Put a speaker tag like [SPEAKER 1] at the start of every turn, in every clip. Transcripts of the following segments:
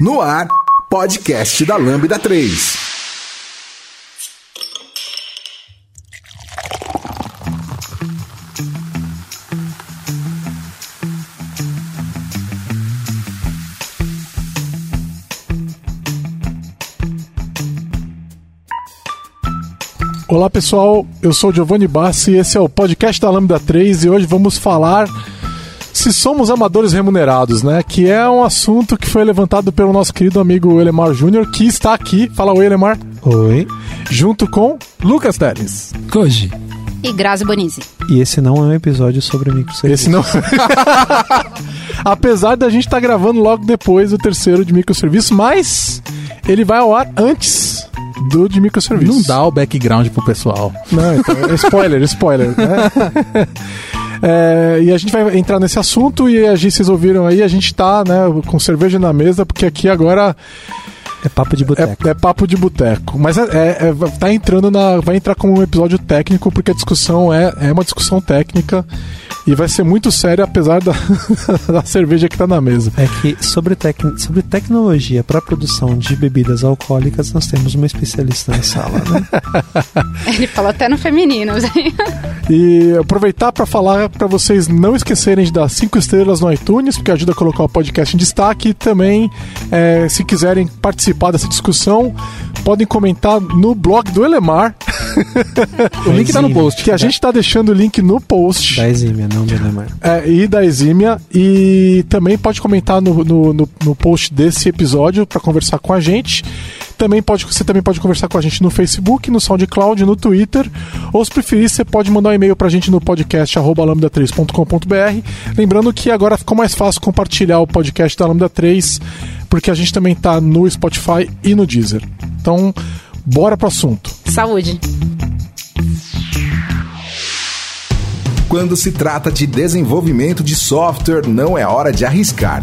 [SPEAKER 1] No ar, podcast da Lambda 3.
[SPEAKER 2] Olá pessoal, eu sou Giovanni Bassi e esse é o podcast da Lambda 3 e hoje vamos falar se somos amadores remunerados, né? Que é um assunto que foi levantado pelo nosso querido amigo Elemar Júnior, que está aqui. Fala oi, Elemar.
[SPEAKER 3] Oi.
[SPEAKER 2] Junto com Lucas Teles.
[SPEAKER 3] Koji.
[SPEAKER 4] E Grazi Bonizzi.
[SPEAKER 3] E esse não é um episódio sobre microserviços.
[SPEAKER 2] Esse não. Apesar da gente estar tá gravando logo depois o terceiro de microserviço, mas ele vai ao ar antes do de microserviço.
[SPEAKER 3] Não dá o background pro pessoal.
[SPEAKER 2] Não, então, é spoiler, spoiler. Né? É, e a gente vai entrar nesse assunto e a gente, vocês ouviram aí, a gente tá né, com cerveja na mesa, porque aqui agora.
[SPEAKER 3] É papo de boteco.
[SPEAKER 2] É, é, papo de boteco. Mas é, é, é, tá entrando na. Vai entrar como um episódio técnico, porque a discussão é, é uma discussão técnica. E vai ser muito sério, apesar da, da cerveja que está na mesa.
[SPEAKER 3] É que sobre, tec, sobre tecnologia para produção de bebidas alcoólicas, nós temos uma especialista na sala, né?
[SPEAKER 4] Ele falou até no feminino.
[SPEAKER 2] e aproveitar para falar para vocês não esquecerem de dar cinco estrelas no iTunes, porque ajuda a colocar o podcast em destaque. E também, é, se quiserem participar dessa discussão, podem comentar no blog do Elemar.
[SPEAKER 3] o link está no post.
[SPEAKER 2] Que a gente está deixando o link no post.
[SPEAKER 3] Da Exímia, não do Elemar.
[SPEAKER 2] É, e da Exímia. E também pode comentar no, no, no, no post desse episódio para conversar com a gente. Também pode, você também pode conversar com a gente no Facebook, no SoundCloud, no Twitter. Ou se preferir, você pode mandar um e-mail pra gente no podcast lambda3.com.br. Lembrando que agora ficou mais fácil compartilhar o podcast da Lambda 3, porque a gente também tá no Spotify e no Deezer. Então, bora pro assunto.
[SPEAKER 4] Saúde!
[SPEAKER 1] Quando se trata de desenvolvimento de software, não é hora de arriscar.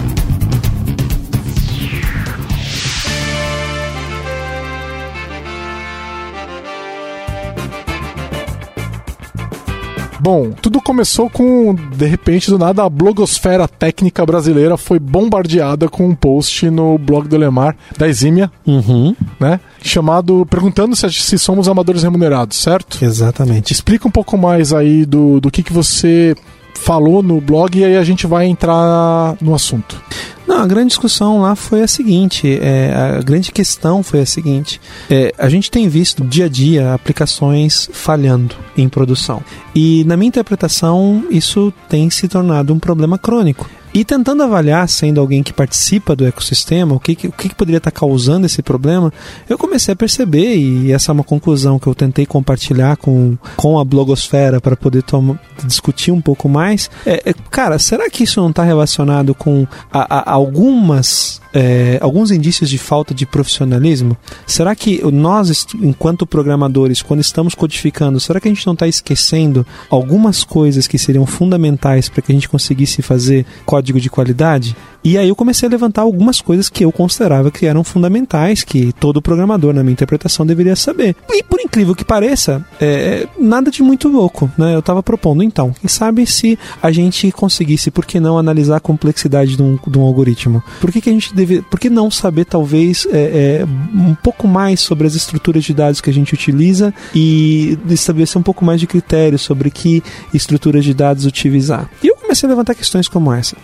[SPEAKER 2] Bom, tudo começou com, de repente, do nada, a blogosfera técnica brasileira foi bombardeada com um post no blog do Lemar, da Exímia,
[SPEAKER 3] uhum.
[SPEAKER 2] né? Chamado Perguntando se, se somos amadores remunerados, certo?
[SPEAKER 3] Exatamente.
[SPEAKER 2] Explica um pouco mais aí do, do que, que você falou no blog e aí a gente vai entrar no assunto.
[SPEAKER 3] Não, a grande discussão lá foi a seguinte: é, a grande questão foi a seguinte. É, a gente tem visto dia a dia aplicações falhando em produção. E, na minha interpretação, isso tem se tornado um problema crônico. E tentando avaliar, sendo alguém que participa do ecossistema, o que, o que poderia estar causando esse problema, eu comecei a perceber, e essa é uma conclusão que eu tentei compartilhar com, com a blogosfera para poder discutir um pouco mais. É, é, cara, será que isso não está relacionado com a, a, algumas é, alguns indícios de falta de profissionalismo? Será que nós, enquanto programadores, quando estamos codificando, será que a gente não está esquecendo algumas coisas que seriam fundamentais para que a gente conseguisse fazer código de qualidade? E aí eu comecei a levantar algumas coisas que eu considerava que eram fundamentais, que todo programador, na minha interpretação, deveria saber. E por incrível que pareça, é, nada de muito louco, né? Eu estava propondo, então, quem sabe se a gente conseguisse, por que não analisar a complexidade de um, de um algoritmo? Por que, que a gente deve, por que não saber, talvez, é, é, um pouco mais sobre as estruturas de dados que a gente utiliza e estabelecer um pouco mais de critérios sobre que estruturas de dados utilizar? E eu comecei a levantar questões como essa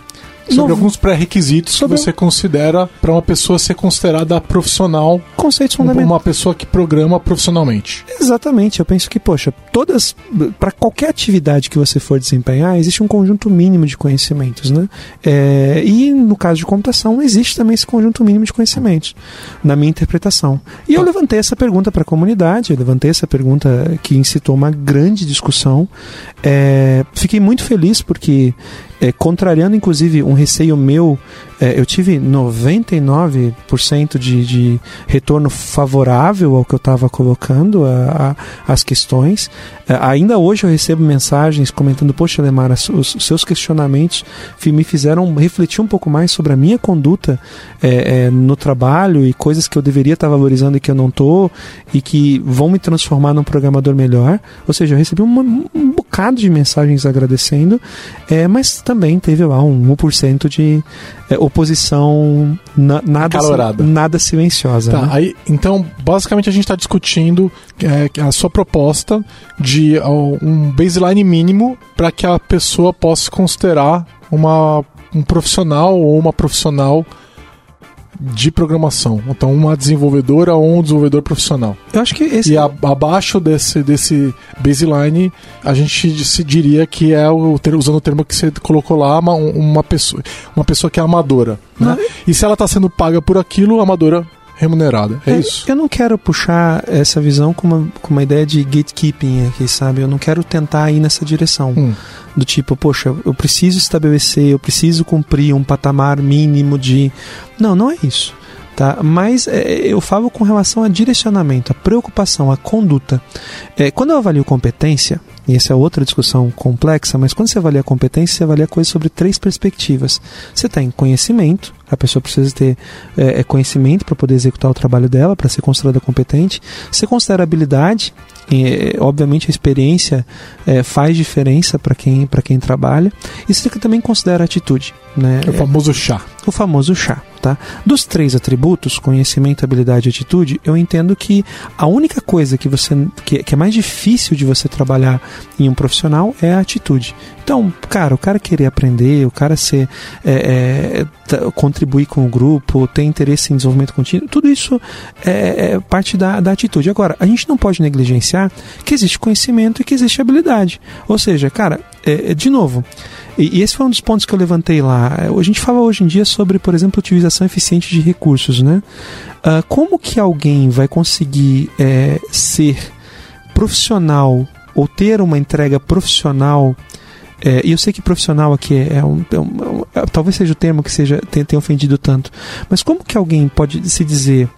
[SPEAKER 2] sobre alguns pré-requisitos sobre... que você considera para uma pessoa ser considerada profissional.
[SPEAKER 3] Conceitos fundamentais.
[SPEAKER 2] Uma pessoa que programa profissionalmente.
[SPEAKER 3] Exatamente. Eu penso que, poxa, todas. Para qualquer atividade que você for desempenhar, existe um conjunto mínimo de conhecimentos, né? É, e no caso de computação, existe também esse conjunto mínimo de conhecimentos, na minha interpretação. E eu levantei essa pergunta para a comunidade, eu levantei essa pergunta que incitou uma grande discussão. É, fiquei muito feliz porque, é, contrariando inclusive um receio meu. É, eu tive 99% de, de retorno favorável ao que eu estava colocando, a, a, as questões. É, ainda hoje eu recebo mensagens comentando: Poxa, Lemar, os, os, seus questionamentos me fizeram refletir um pouco mais sobre a minha conduta é, é, no trabalho e coisas que eu deveria estar valorizando e que eu não estou, e que vão me transformar num programador melhor. Ou seja, eu recebi uma, um bocado de mensagens agradecendo, é, mas também teve lá um 1% de é, oposição na, nada, nada silenciosa.
[SPEAKER 2] Tá,
[SPEAKER 3] né?
[SPEAKER 2] aí, então, basicamente a gente está discutindo é, a sua proposta de um baseline mínimo para que a pessoa possa considerar uma, um profissional ou uma profissional de programação. Então, uma desenvolvedora ou um desenvolvedor profissional.
[SPEAKER 3] Eu acho que esse...
[SPEAKER 2] E a, abaixo desse, desse baseline, a gente se diria que é, o, usando o termo que você colocou lá, uma, uma, pessoa, uma pessoa que é amadora. Né? E se ela está sendo paga por aquilo, amadora remunerada. É, é, isso.
[SPEAKER 3] Eu não quero puxar essa visão com uma, com uma ideia de gatekeeping aqui, sabe? Eu não quero tentar ir nessa direção. Hum. Do tipo, poxa, eu preciso estabelecer, eu preciso cumprir um patamar mínimo de. Não, não é isso. Tá? Mas é, eu falo com relação a direcionamento, a preocupação, a conduta. É, quando eu avalio competência, e essa é outra discussão complexa, mas quando você avalia a competência, você avalia coisas sobre três perspectivas. Você tem conhecimento, a pessoa precisa ter é, é conhecimento para poder executar o trabalho dela, para ser considerada competente. Você considera habilidade, e, obviamente a experiência é, faz diferença para quem, quem trabalha. E você também considera atitude. Né?
[SPEAKER 2] O famoso chá.
[SPEAKER 3] O famoso chá. Tá? Dos três atributos, conhecimento, habilidade e atitude, eu entendo que a única coisa que, você, que, que é mais difícil de você trabalhar em um profissional é a atitude. Então, cara, o cara querer aprender, o cara ser é, é, contribuir com o grupo, ter interesse em desenvolvimento contínuo, tudo isso é, é, parte da, da atitude. Agora, a gente não pode negligenciar que existe conhecimento e que existe habilidade. Ou seja, cara, é, é de novo, e, e, esse foi um dos pontos que eu levantei lá. A gente fala hoje em dia sobre, por exemplo, utilização eficiente de recursos, né? Uh, como que alguém vai conseguir é, ser profissional ou ter uma entrega profissional é, e eu sei que profissional aqui é, é um, é um, é, talvez seja o termo que seja tenha, tenha ofendido tanto, mas como que alguém pode se dizer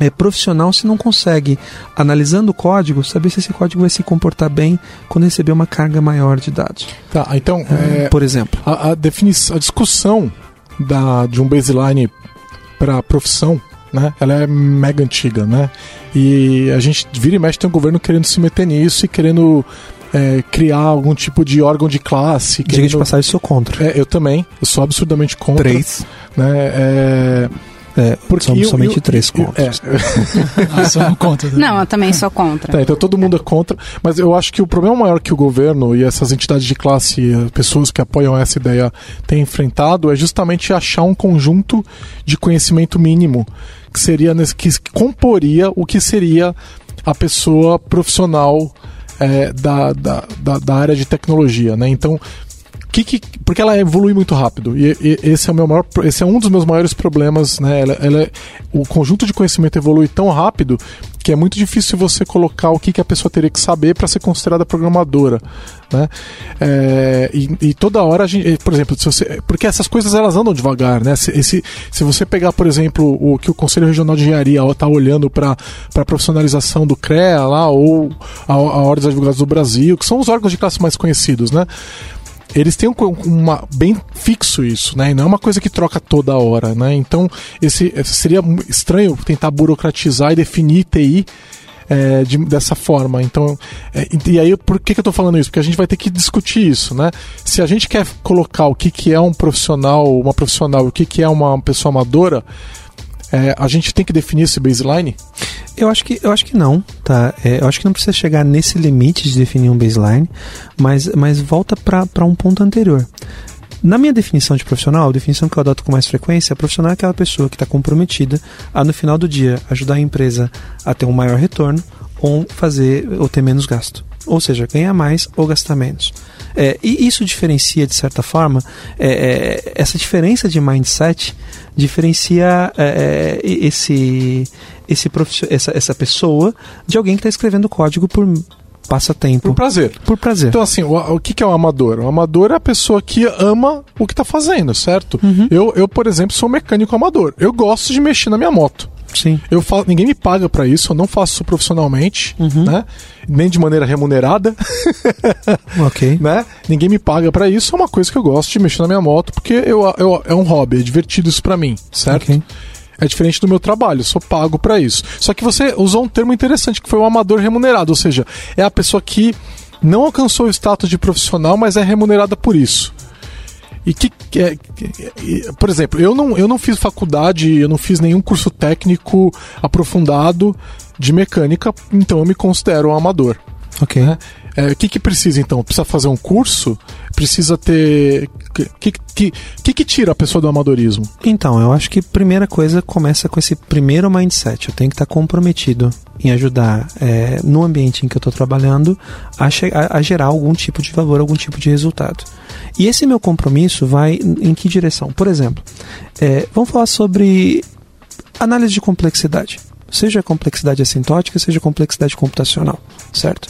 [SPEAKER 3] é, profissional se não consegue, analisando o código, saber se esse código vai se comportar bem quando receber uma carga maior de dados.
[SPEAKER 2] Tá, então,
[SPEAKER 3] é, por exemplo,
[SPEAKER 2] a, a, definição, a discussão da, de um baseline para profissão, né? Ela é mega antiga, né? E a gente vira e mexe tem um governo querendo se meter nisso e querendo é, criar algum tipo de órgão de classe.
[SPEAKER 3] Diga de passagem, sou contra.
[SPEAKER 2] É, eu também, eu sou absurdamente contra.
[SPEAKER 3] Três.
[SPEAKER 2] Né, é,
[SPEAKER 3] é, porque somos eu, somente eu, três contra. É.
[SPEAKER 4] ah, contra. Não, eu também sou contra.
[SPEAKER 2] Tá, então todo mundo é contra, mas eu acho que o problema maior que o governo e essas entidades de classe, pessoas que apoiam essa ideia, têm enfrentado é justamente achar um conjunto de conhecimento mínimo que seria que comporia o que seria a pessoa profissional é, da, da, da, da, área de tecnologia, né? Então, que, que, porque ela evolui muito rápido e, e, esse é o meu maior, esse é um dos meus maiores problemas, né? Ela, ela, o conjunto de conhecimento evolui tão rápido que é muito difícil você colocar o que, que a pessoa teria que saber para ser considerada programadora, né? É, e, e, toda hora a gente, por exemplo, se você, porque essas coisas elas andam devagar, né? Se, esse, se você pegar, por exemplo, o que o Conselho Regional de Engenharia está olhando para a profissionalização do CREA lá ou a, a Ordem dos Advogados do Brasil, que são os órgãos de classe mais conhecidos, né? Eles têm um, uma, bem fixo isso, né? E não é uma coisa que troca toda hora, né? Então, esse, seria estranho tentar burocratizar e definir TI é, de, dessa forma. Então, é, e aí, por que, que eu estou falando isso? Porque a gente vai ter que discutir isso, né? Se a gente quer colocar o que, que é um profissional, uma profissional, o que, que é uma pessoa amadora, é, a gente tem que definir esse baseline?
[SPEAKER 3] Eu acho que, eu acho que não, tá? É, eu acho que não precisa chegar nesse limite de definir um baseline, mas, mas volta para um ponto anterior. Na minha definição de profissional, a definição que eu adoto com mais frequência, profissional é aquela pessoa que está comprometida a, no final do dia, ajudar a empresa a ter um maior retorno ou fazer ou ter menos gasto. Ou seja, ganhar mais ou gastar menos. É, e isso diferencia, de certa forma, é, é, essa diferença de mindset diferencia é, esse, esse essa, essa pessoa de alguém que está escrevendo código por passatempo.
[SPEAKER 2] Por prazer.
[SPEAKER 3] Por prazer.
[SPEAKER 2] Então, assim, o, o que, que é o amador? O amador é a pessoa que ama o que tá fazendo, certo?
[SPEAKER 3] Uhum.
[SPEAKER 2] Eu, eu, por exemplo, sou mecânico amador. Eu gosto de mexer na minha moto.
[SPEAKER 3] Sim.
[SPEAKER 2] Eu faço, ninguém me paga para isso, eu não faço isso profissionalmente,
[SPEAKER 3] Uhum.
[SPEAKER 2] né? Nem de maneira remunerada,
[SPEAKER 3] Ok.
[SPEAKER 2] né? Ninguém me paga para isso, é uma coisa que eu gosto de mexer na minha moto, porque eu, eu- é um hobby, é divertido isso para mim, certo?
[SPEAKER 3] Ok.
[SPEAKER 2] É diferente do meu trabalho, eu sou pago para isso. Só que você usou um termo interessante, que foi o amador remunerado, ou seja, é a pessoa que não alcançou o status de profissional, mas é remunerada por isso. E que, que é- que- por exemplo, eu não, eu não fiz faculdade, eu não fiz nenhum curso técnico aprofundado de mecânica, então eu me considero um amador.
[SPEAKER 3] Ok.
[SPEAKER 2] É, o que, que precisa então? Precisa fazer um curso? Precisa ter. O que, que, que, que tira a pessoa do amadorismo?
[SPEAKER 3] Então, eu acho que primeira coisa começa com esse primeiro mindset. Eu tenho que estar comprometido em ajudar é, no ambiente em que eu estou trabalhando a, a- a gerar algum tipo de valor, algum tipo de resultado. E esse meu compromisso vai em que direção? Por exemplo, é, vamos falar sobre análise de complexidade. Seja complexidade assintótica, seja complexidade computacional, certo?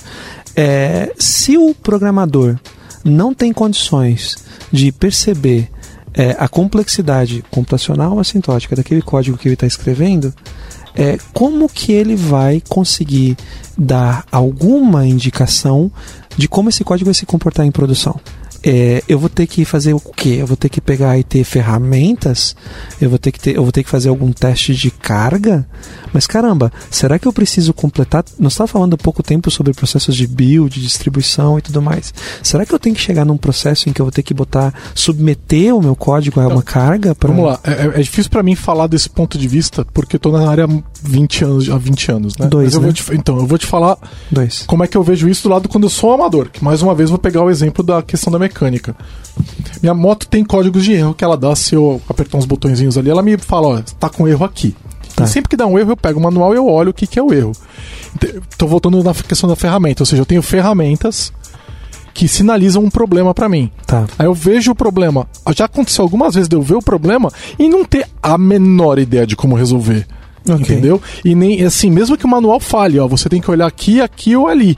[SPEAKER 3] É, se o programador não tem condições de perceber é, a complexidade computacional assintótica daquele código que ele está escrevendo, é, como que ele vai conseguir dar alguma indicação de como esse código vai se comportar em produção? É, eu vou ter que fazer o quê? Eu vou ter que pegar e ter ferramentas? Eu vou ter que ter, eu vou ter que fazer algum teste de carga? Mas caramba, será que eu preciso completar? Nós estávamos falando há pouco tempo sobre processos de build, distribuição e tudo mais. Será que eu tenho que chegar num processo em que eu vou ter que botar, submeter o meu código a uma carga? Pra...
[SPEAKER 2] Vamos lá, é, é- é difícil pra mim falar desse ponto de vista, porque eu tô na área há 20 anos, há 20 anos, né?
[SPEAKER 3] Dois,
[SPEAKER 2] eu
[SPEAKER 3] né?
[SPEAKER 2] te- então, eu vou te falar
[SPEAKER 3] Dois.
[SPEAKER 2] como é que eu vejo isso do lado quando eu sou um amador. Que mais uma vez vou pegar o exemplo da questão da mecânica. Minha moto tem códigos de erro que ela dá se eu apertar uns botõezinhos ali, ela me fala, ó, tá com erro aqui.
[SPEAKER 3] Tá.
[SPEAKER 2] E sempre que dá um erro, eu pego o manual e eu olho o que, que é o erro. Tô voltando na questão da ferramenta, ou seja, eu tenho ferramentas que sinalizam um problema pra mim.
[SPEAKER 3] Tá.
[SPEAKER 2] Aí eu vejo o problema. Já aconteceu algumas vezes de eu ver o problema e não ter a menor ideia de como resolver.
[SPEAKER 3] Ok.
[SPEAKER 2] Entendeu? E nem assim, mesmo que o manual fale, ó, você tem que olhar aqui, aqui ou ali.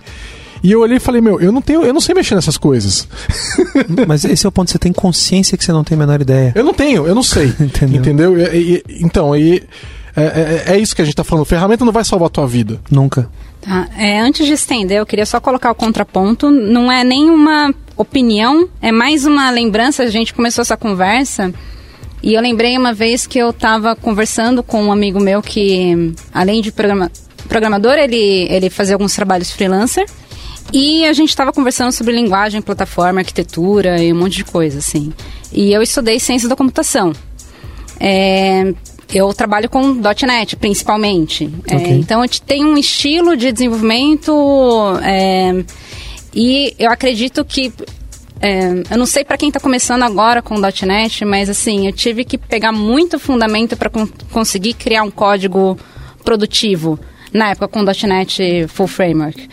[SPEAKER 2] E eu olhei e falei, meu, eu não tenho, eu não sei mexer nessas coisas.
[SPEAKER 3] Mas esse é o ponto, você tem consciência que você não tem a menor ideia.
[SPEAKER 2] Eu não tenho, eu não sei.
[SPEAKER 3] Entendeu.
[SPEAKER 2] Entendeu? E- e- então, e, é, é- é isso que a gente tá falando. Ferramenta não vai salvar a tua vida.
[SPEAKER 3] Nunca.
[SPEAKER 4] Tá, é, antes de estender, eu queria só colocar o contraponto. Não é nenhuma opinião, é mais uma lembrança. A gente começou essa conversa e eu lembrei uma vez que eu estava conversando com um amigo meu que, além de programa- programador, ele, ele fazia alguns trabalhos freelancer. E a gente estava conversando sobre linguagem, plataforma, arquitetura e um monte de coisa, assim. E eu estudei ciências da computação. É, eu trabalho com .NET, principalmente. É,
[SPEAKER 3] Ok.
[SPEAKER 4] então, eu te- tenho um estilo de desenvolvimento é, e eu acredito que... é, eu não sei para quem está começando agora com .NET, mas assim, eu tive que pegar muito fundamento para conseguir criar um código produtivo na época com .NET Full Framework.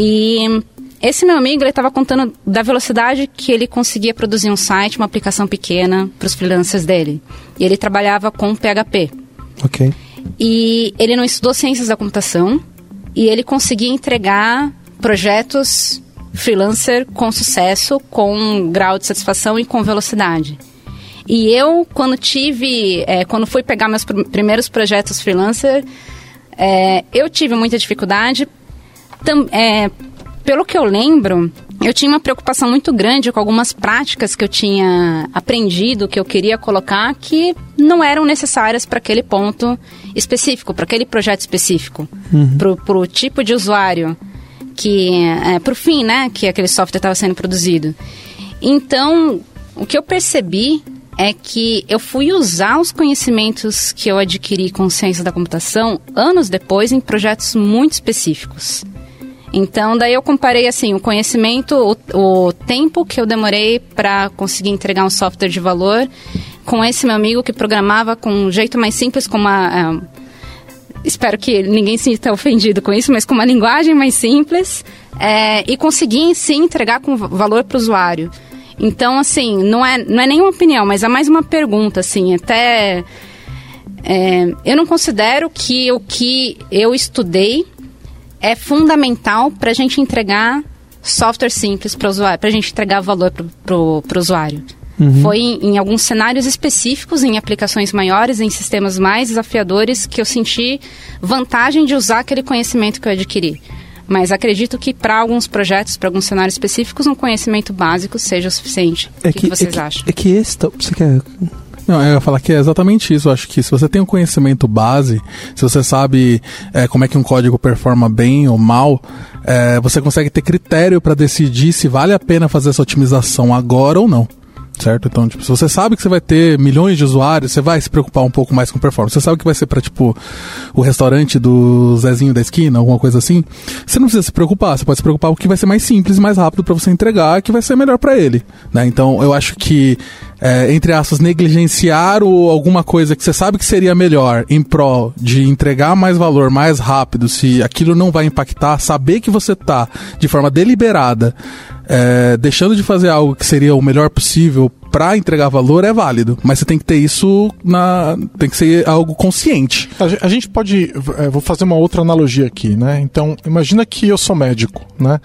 [SPEAKER 4] E esse meu amigo, ele estava contando da velocidade que ele conseguia produzir um site, uma aplicação pequena para os freelancers dele. E ele trabalhava com PHP.
[SPEAKER 3] Ok.
[SPEAKER 4] E ele não estudou ciências da computação e ele conseguia entregar projetos freelancer com sucesso, com um grau de satisfação e com velocidade. E eu, quando tive, é, quando fui pegar meus pr- primeiros projetos freelancer, é, eu tive muita dificuldade. Tam- é, pelo que eu lembro, eu tinha uma preocupação muito grande com algumas práticas que eu tinha aprendido, que eu queria colocar, que não eram necessárias para aquele ponto específico, para aquele projeto específico, para o tipo de usuário, que é, para o fim, né, que aquele software estava sendo produzido. Então, o que eu percebi é que eu fui usar os conhecimentos que eu adquiri com ciência da computação anos depois em projetos muito específicos. Então, daí eu comparei assim o conhecimento, o, o tempo que eu demorei para conseguir entregar um software de valor com esse meu amigo que programava com um jeito mais simples, com uma ah, espero que ninguém se sinta ofendido com isso, mas com uma linguagem mais simples é, e conseguir em si entregar com va- valor para o usuário. Então, assim, não é, não é nenhuma opinião, mas é mais uma pergunta, assim, até... é, eu não considero que o que eu estudei é fundamental para a gente entregar software simples para o usuário, para a gente entregar valor para o usuário. Uhum. Foi em, em, alguns cenários específicos, em aplicações maiores, em sistemas mais desafiadores, que eu senti vantagem de usar aquele conhecimento que eu adquiri. Mas acredito que para alguns projetos, para alguns cenários específicos, um conhecimento básico seja o suficiente.
[SPEAKER 3] É
[SPEAKER 4] o que,
[SPEAKER 3] que,
[SPEAKER 4] vocês
[SPEAKER 3] é que,
[SPEAKER 4] acham?
[SPEAKER 3] É que esse. Você quer
[SPEAKER 5] não, eu ia falar que é exatamente isso. Eu acho que se você tem um conhecimento base, se você sabe é, como é que um código performa bem ou mal, é, você consegue ter critério para decidir se vale a pena fazer essa otimização agora ou não certo? Então, tipo, se você sabe que você vai ter milhões de usuários, você vai se preocupar um pouco mais com performance. Você sabe que vai ser para tipo o restaurante do Zezinho da esquina, alguma coisa assim. Você não precisa se preocupar, você pode se preocupar com o que vai ser mais simples, mais rápido para você entregar, que vai ser melhor para ele, né? Então, eu acho que é, entre aspas, negligenciar ou alguma coisa que você sabe que seria melhor em prol de entregar mais valor mais rápido, se aquilo não vai impactar, saber que você tá de forma deliberada é, deixando de fazer algo que seria o melhor possível para entregar valor é válido, mas você tem que ter isso na, tem que ser algo consciente.
[SPEAKER 2] A, a gente pode, é, vou fazer uma outra analogia aqui, né? Então, imagina que eu sou médico, né?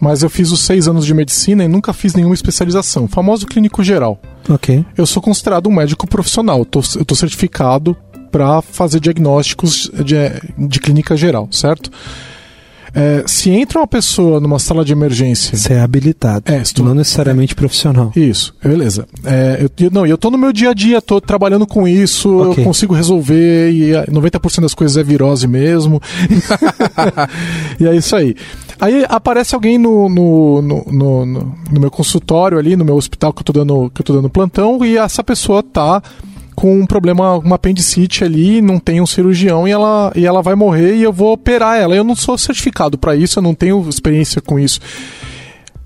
[SPEAKER 2] Mas eu fiz os seis anos de medicina e nunca fiz nenhuma especialização, famoso clínico geral.
[SPEAKER 3] Ok.
[SPEAKER 2] Eu sou considerado um médico profissional, tô, eu tô certificado para fazer diagnósticos de, de clínica geral, certo? É, se entra uma pessoa numa sala de emergência.
[SPEAKER 3] Você é habilitado.
[SPEAKER 2] É, estou...
[SPEAKER 3] Não necessariamente profissional.
[SPEAKER 2] Isso, beleza. É, eu, eu, não, eu tô no meu dia a dia, tô trabalhando com isso, okay. eu consigo resolver, e 90% das coisas é virose mesmo. e é isso aí. Aí aparece alguém no, no, no, no, no meu consultório ali, no meu hospital que eu tô dando, que eu tô dando plantão, e essa pessoa tá com um problema, uma apendicite ali, não tem um cirurgião e ela, e ela vai morrer e eu vou operar ela. Eu não sou certificado para isso, eu não tenho experiência com isso.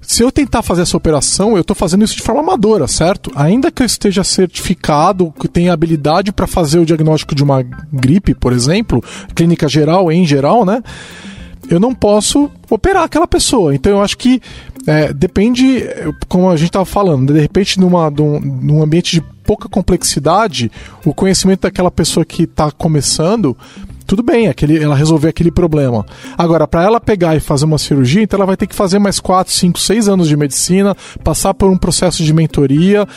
[SPEAKER 2] Se eu tentar fazer essa operação, eu estou fazendo isso de forma amadora, certo? Ainda que eu esteja certificado, que tenha habilidade para fazer o diagnóstico de uma gripe, por exemplo, clínica geral, em geral, né? Eu não posso operar aquela pessoa. Então eu acho que é, depende, como a gente estava falando, de repente numa, num, num ambiente de pouca complexidade, o conhecimento daquela pessoa que está começando, tudo bem, aquele, ela resolver aquele problema. Agora, para ela pegar e fazer uma cirurgia, então ela vai ter que fazer mais 4, 5, 6 anos de medicina, passar por um processo de mentoria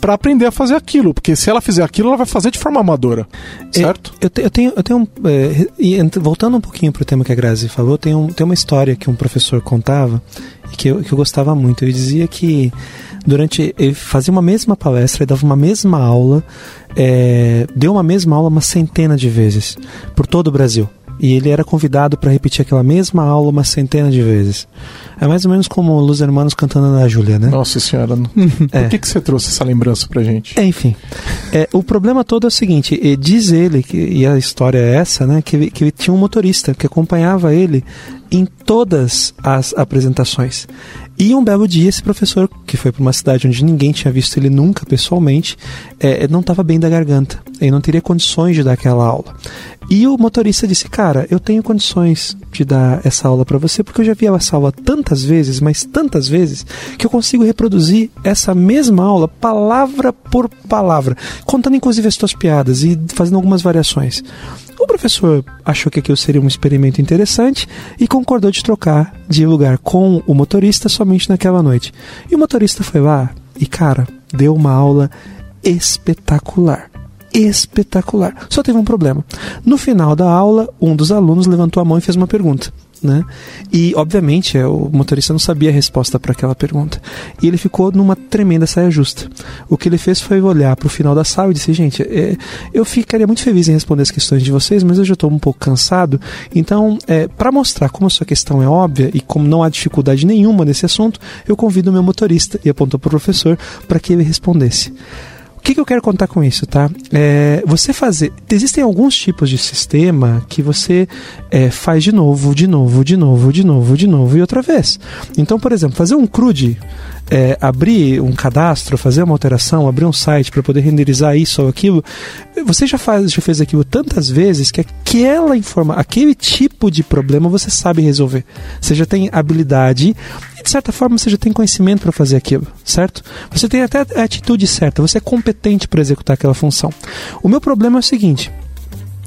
[SPEAKER 2] para aprender a fazer aquilo, porque se ela fizer aquilo, ela vai fazer de forma amadora, é, certo?
[SPEAKER 3] Eu, eu, tenho, eu tenho é, voltando um pouquinho pro tema que a Grazi falou, tem, um, tem uma história que um professor contava que eu, que eu gostava muito. Ele dizia que durante ele fazia uma mesma palestra, ele dava uma mesma aula, é, deu uma mesma aula uma centena de vezes por todo o Brasil. E ele era convidado para repetir aquela mesma aula uma centena de vezes. É mais ou menos como Los Hermanos cantando na Júlia, né?
[SPEAKER 2] Nossa senhora. é. Por que, que você trouxe essa lembrança pra gente?
[SPEAKER 3] É, enfim. É, o problema todo é o seguinte: diz ele, que, e a história é essa, né? Que, que tinha um motorista que acompanhava ele em todas as apresentações. E um belo dia, esse professor, que foi para uma cidade onde ninguém tinha visto ele nunca pessoalmente, é, não estava bem da garganta. Ele não teria condições de dar aquela aula. E o motorista disse: Cara, eu tenho condições de dar essa aula para você, porque eu já vi essa aula tantas vezes, mas tantas vezes, que eu consigo reproduzir essa mesma aula, palavra por palavra, contando inclusive as suas piadas e fazendo algumas variações. O professor achou que aquilo seria um experimento interessante e concordou de trocar de lugar com o motorista somente naquela noite. E o motorista foi lá e, cara, deu uma aula espetacular espetacular. Só teve um problema. No final da aula, um dos alunos levantou a mão e fez uma pergunta né? E obviamente o motorista não sabia a resposta para aquela pergunta. E ele ficou numa tremenda saia justa. O que ele fez foi olhar para o final da sala e disse: gente, é, eu ficaria muito feliz em responder as questões de vocês, mas eu já estou um pouco cansado. Então, é, para mostrar como a sua questão é óbvia e como não há dificuldade nenhuma nesse assunto, eu convido o meu motorista e apontou para o professor para que ele respondesse. O que, que, eu quero contar com isso, tá? É, você fazer. Existem alguns tipos de sistema que você é, faz de novo, de novo, de novo, de novo, de novo e outra vez. Então, por exemplo, fazer um CRUD, é, abrir um cadastro, fazer uma alteração, abrir um site para poder renderizar isso ou aquilo, você já, faz, já fez aquilo tantas vezes que aquela informa, aquele tipo de problema você sabe resolver. Você já tem habilidade e de certa forma você já tem conhecimento para fazer aquilo, certo? Você tem até a atitude certa, você é competente para executar aquela função. O meu problema é o seguinte: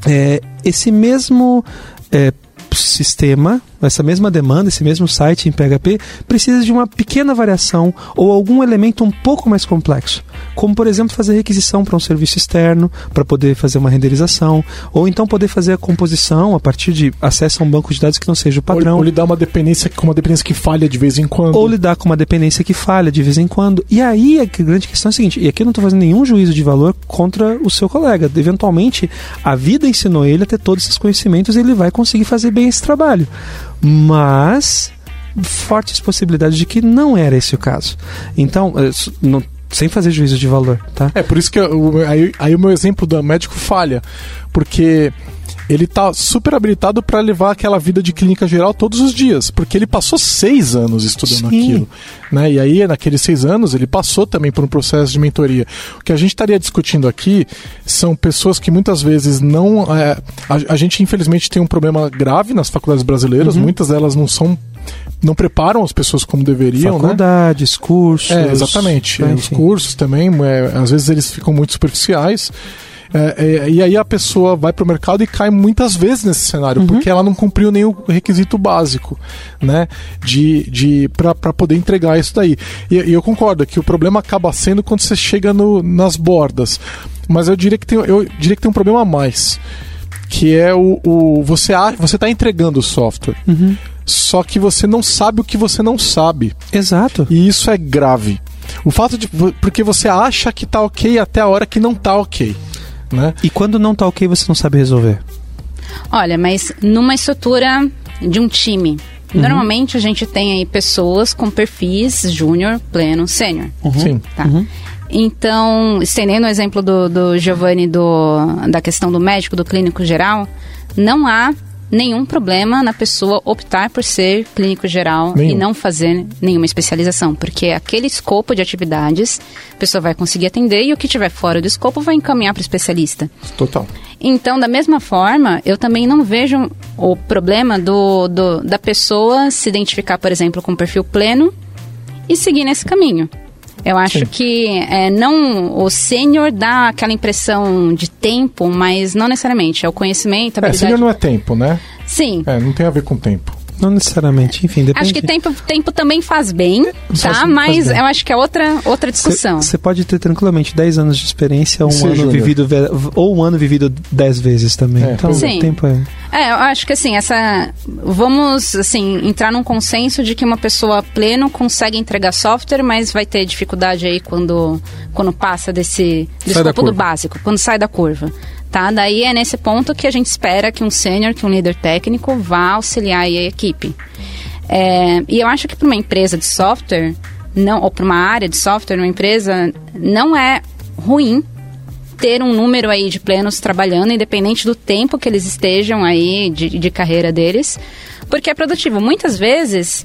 [SPEAKER 3] é, esse mesmo é, sistema, essa mesma demanda, esse mesmo site em PHP, precisa de uma pequena variação ou algum elemento um pouco mais complexo. Como, por exemplo, fazer requisição para um serviço externo, para poder fazer uma renderização, ou então poder fazer a composição a partir de acesso a um banco de dados que não seja o padrão.
[SPEAKER 2] Ou, ou lidar uma dependência com uma dependência que falha de vez em quando.
[SPEAKER 3] Ou lidar com uma dependência que falha de vez em quando. E aí a grande questão é a seguinte, e aqui eu não estou fazendo nenhum juízo de valor contra o seu colega. Eventualmente, a vida ensinou ele a ter todos esses conhecimentos e ele vai conseguir fazer bem esse trabalho. Mas fortes possibilidades de que não era esse o caso. Então, eh, não, sem fazer juízo de valor, tá?
[SPEAKER 2] É, por isso que eu, aí, aí o meu exemplo do médico falha. Porque ele tá super habilitado para levar aquela vida de clínica geral todos os dias, porque ele passou seis anos estudando
[SPEAKER 3] Sim.
[SPEAKER 2] aquilo, né? E aí naqueles seis anos ele passou também por um processo de mentoria. O que a gente estaria discutindo aqui são pessoas que muitas vezes não, é, a, a, gente infelizmente tem um problema grave nas faculdades brasileiras, uhum. muitas delas não são não preparam as pessoas como deveriam,
[SPEAKER 3] Faculdades,
[SPEAKER 2] né?
[SPEAKER 3] cursos.
[SPEAKER 2] É, exatamente. É, os cursos também, é, às vezes eles ficam muito superficiais. É, é, e aí a pessoa vai para o mercado e cai muitas vezes nesse cenário, uhum. porque ela não cumpriu nenhum requisito básico, né? De, de, para poder entregar isso daí. E, e, eu concordo que o problema acaba sendo quando você chega no, nas bordas. Mas eu diria que tem, eu diria que tem um problema a mais. Que é o. o você você está entregando o software.
[SPEAKER 3] Uhum.
[SPEAKER 2] Só que você não sabe o que você não sabe.
[SPEAKER 3] Exato.
[SPEAKER 2] E isso é grave. O fato de. Porque você acha que tá ok até a hora que não tá ok né?
[SPEAKER 3] E quando não tá ok, você não sabe resolver?
[SPEAKER 4] Olha, mas numa estrutura de um time, uhum. normalmente a gente tem aí pessoas com perfis júnior, pleno, sênior.
[SPEAKER 2] Uhum. Sim.
[SPEAKER 4] Tá. Uhum. Então, estendendo o exemplo do, do Giovanni do, da questão do médico, do clínico geral, não há nenhum problema na pessoa optar por ser clínico geral Nenhum. e não fazer nenhuma especialização, porque aquele escopo de atividades a pessoa vai conseguir atender e o que tiver fora do escopo vai encaminhar para o especialista.
[SPEAKER 2] Total.
[SPEAKER 4] Então, da mesma forma, eu também não vejo o problema do, do da pessoa se identificar, por exemplo, com perfil pleno e seguir nesse caminho. Eu acho Sim. que é, não o sênior dá aquela impressão de tempo, mas não necessariamente. É o conhecimento, a
[SPEAKER 2] habilidade. É, sênior não é tempo, né?
[SPEAKER 4] Sim.
[SPEAKER 2] É, não tem a ver com tempo.
[SPEAKER 3] Não necessariamente, enfim, depende.
[SPEAKER 4] Acho que tempo, tempo também faz bem, tá? Faz, Mas faz bem. eu acho que é outra, outra discussão.
[SPEAKER 3] Você pode ter tranquilamente 10 anos de experiência, um Sim, ano vivido, ou um ano vivido 10 vezes também. É, então,
[SPEAKER 4] Sim.
[SPEAKER 3] o tempo é...
[SPEAKER 4] É, eu acho que assim, essa... Vamos, assim, entrar num consenso de que uma pessoa pleno consegue entregar software, mas vai ter dificuldade aí quando, quando passa desse... Do escopo do básico, quando sai da curva. Tá? Daí é nesse ponto que a gente espera que um sênior, que um líder técnico vá auxiliar a equipe. É, e eu acho que para uma empresa de software, não, ou para uma área de software, uma empresa, não é ruim ter um número aí de plenos trabalhando, independente do tempo que eles estejam aí de, de carreira deles, porque é produtivo. Muitas vezes,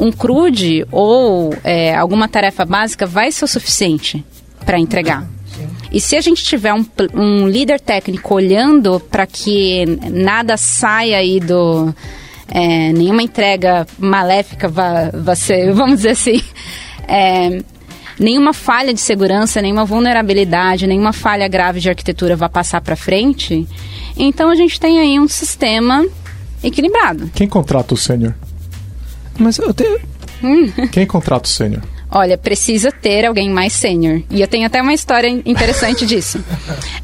[SPEAKER 4] um CRUD ou é, alguma tarefa básica vai ser o suficiente para entregar. E se a gente tiver um, um líder técnico olhando para que nada saia aí do. É, nenhuma entrega maléfica vá, vá ser, vamos dizer assim. É, nenhuma falha de segurança, nenhuma vulnerabilidade, nenhuma falha grave de arquitetura vá passar para frente, então a gente tem aí um sistema equilibrado.
[SPEAKER 2] Quem contrata o sênior?
[SPEAKER 3] Mas eu tenho...
[SPEAKER 2] Hum. Quem contrata o sênior?
[SPEAKER 4] Olha, precisa ter alguém mais sênior. E eu tenho até uma história interessante disso.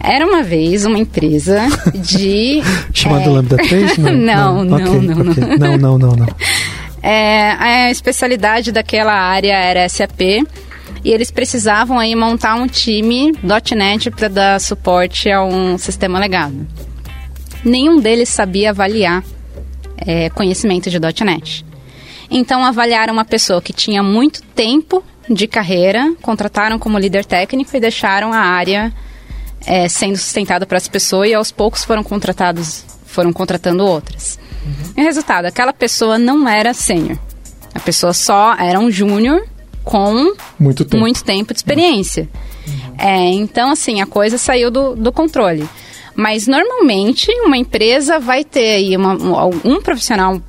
[SPEAKER 4] Era uma vez uma empresa de...
[SPEAKER 3] Chamada é... Lambda 3?
[SPEAKER 4] Não, não, não, okay, não,
[SPEAKER 3] okay. não, não, não, não.
[SPEAKER 4] É, a especialidade daquela área era SAP e eles precisavam aí montar um time .NET para dar suporte a um sistema legado. Nenhum deles sabia avaliar é, conhecimento de .NET. Então avaliaram uma pessoa que tinha muito tempo de carreira, contrataram como líder técnico e deixaram a área é, sendo sustentada para essa pessoa e aos poucos foram contratados, foram contratando outras. Uhum. E o resultado, aquela pessoa não era sênior. A pessoa só era um júnior com
[SPEAKER 2] muito tempo.
[SPEAKER 4] muito tempo de experiência. Uhum. É, então, assim, a coisa saiu do, do controle. Mas normalmente uma empresa vai ter aí uma, um profissional é,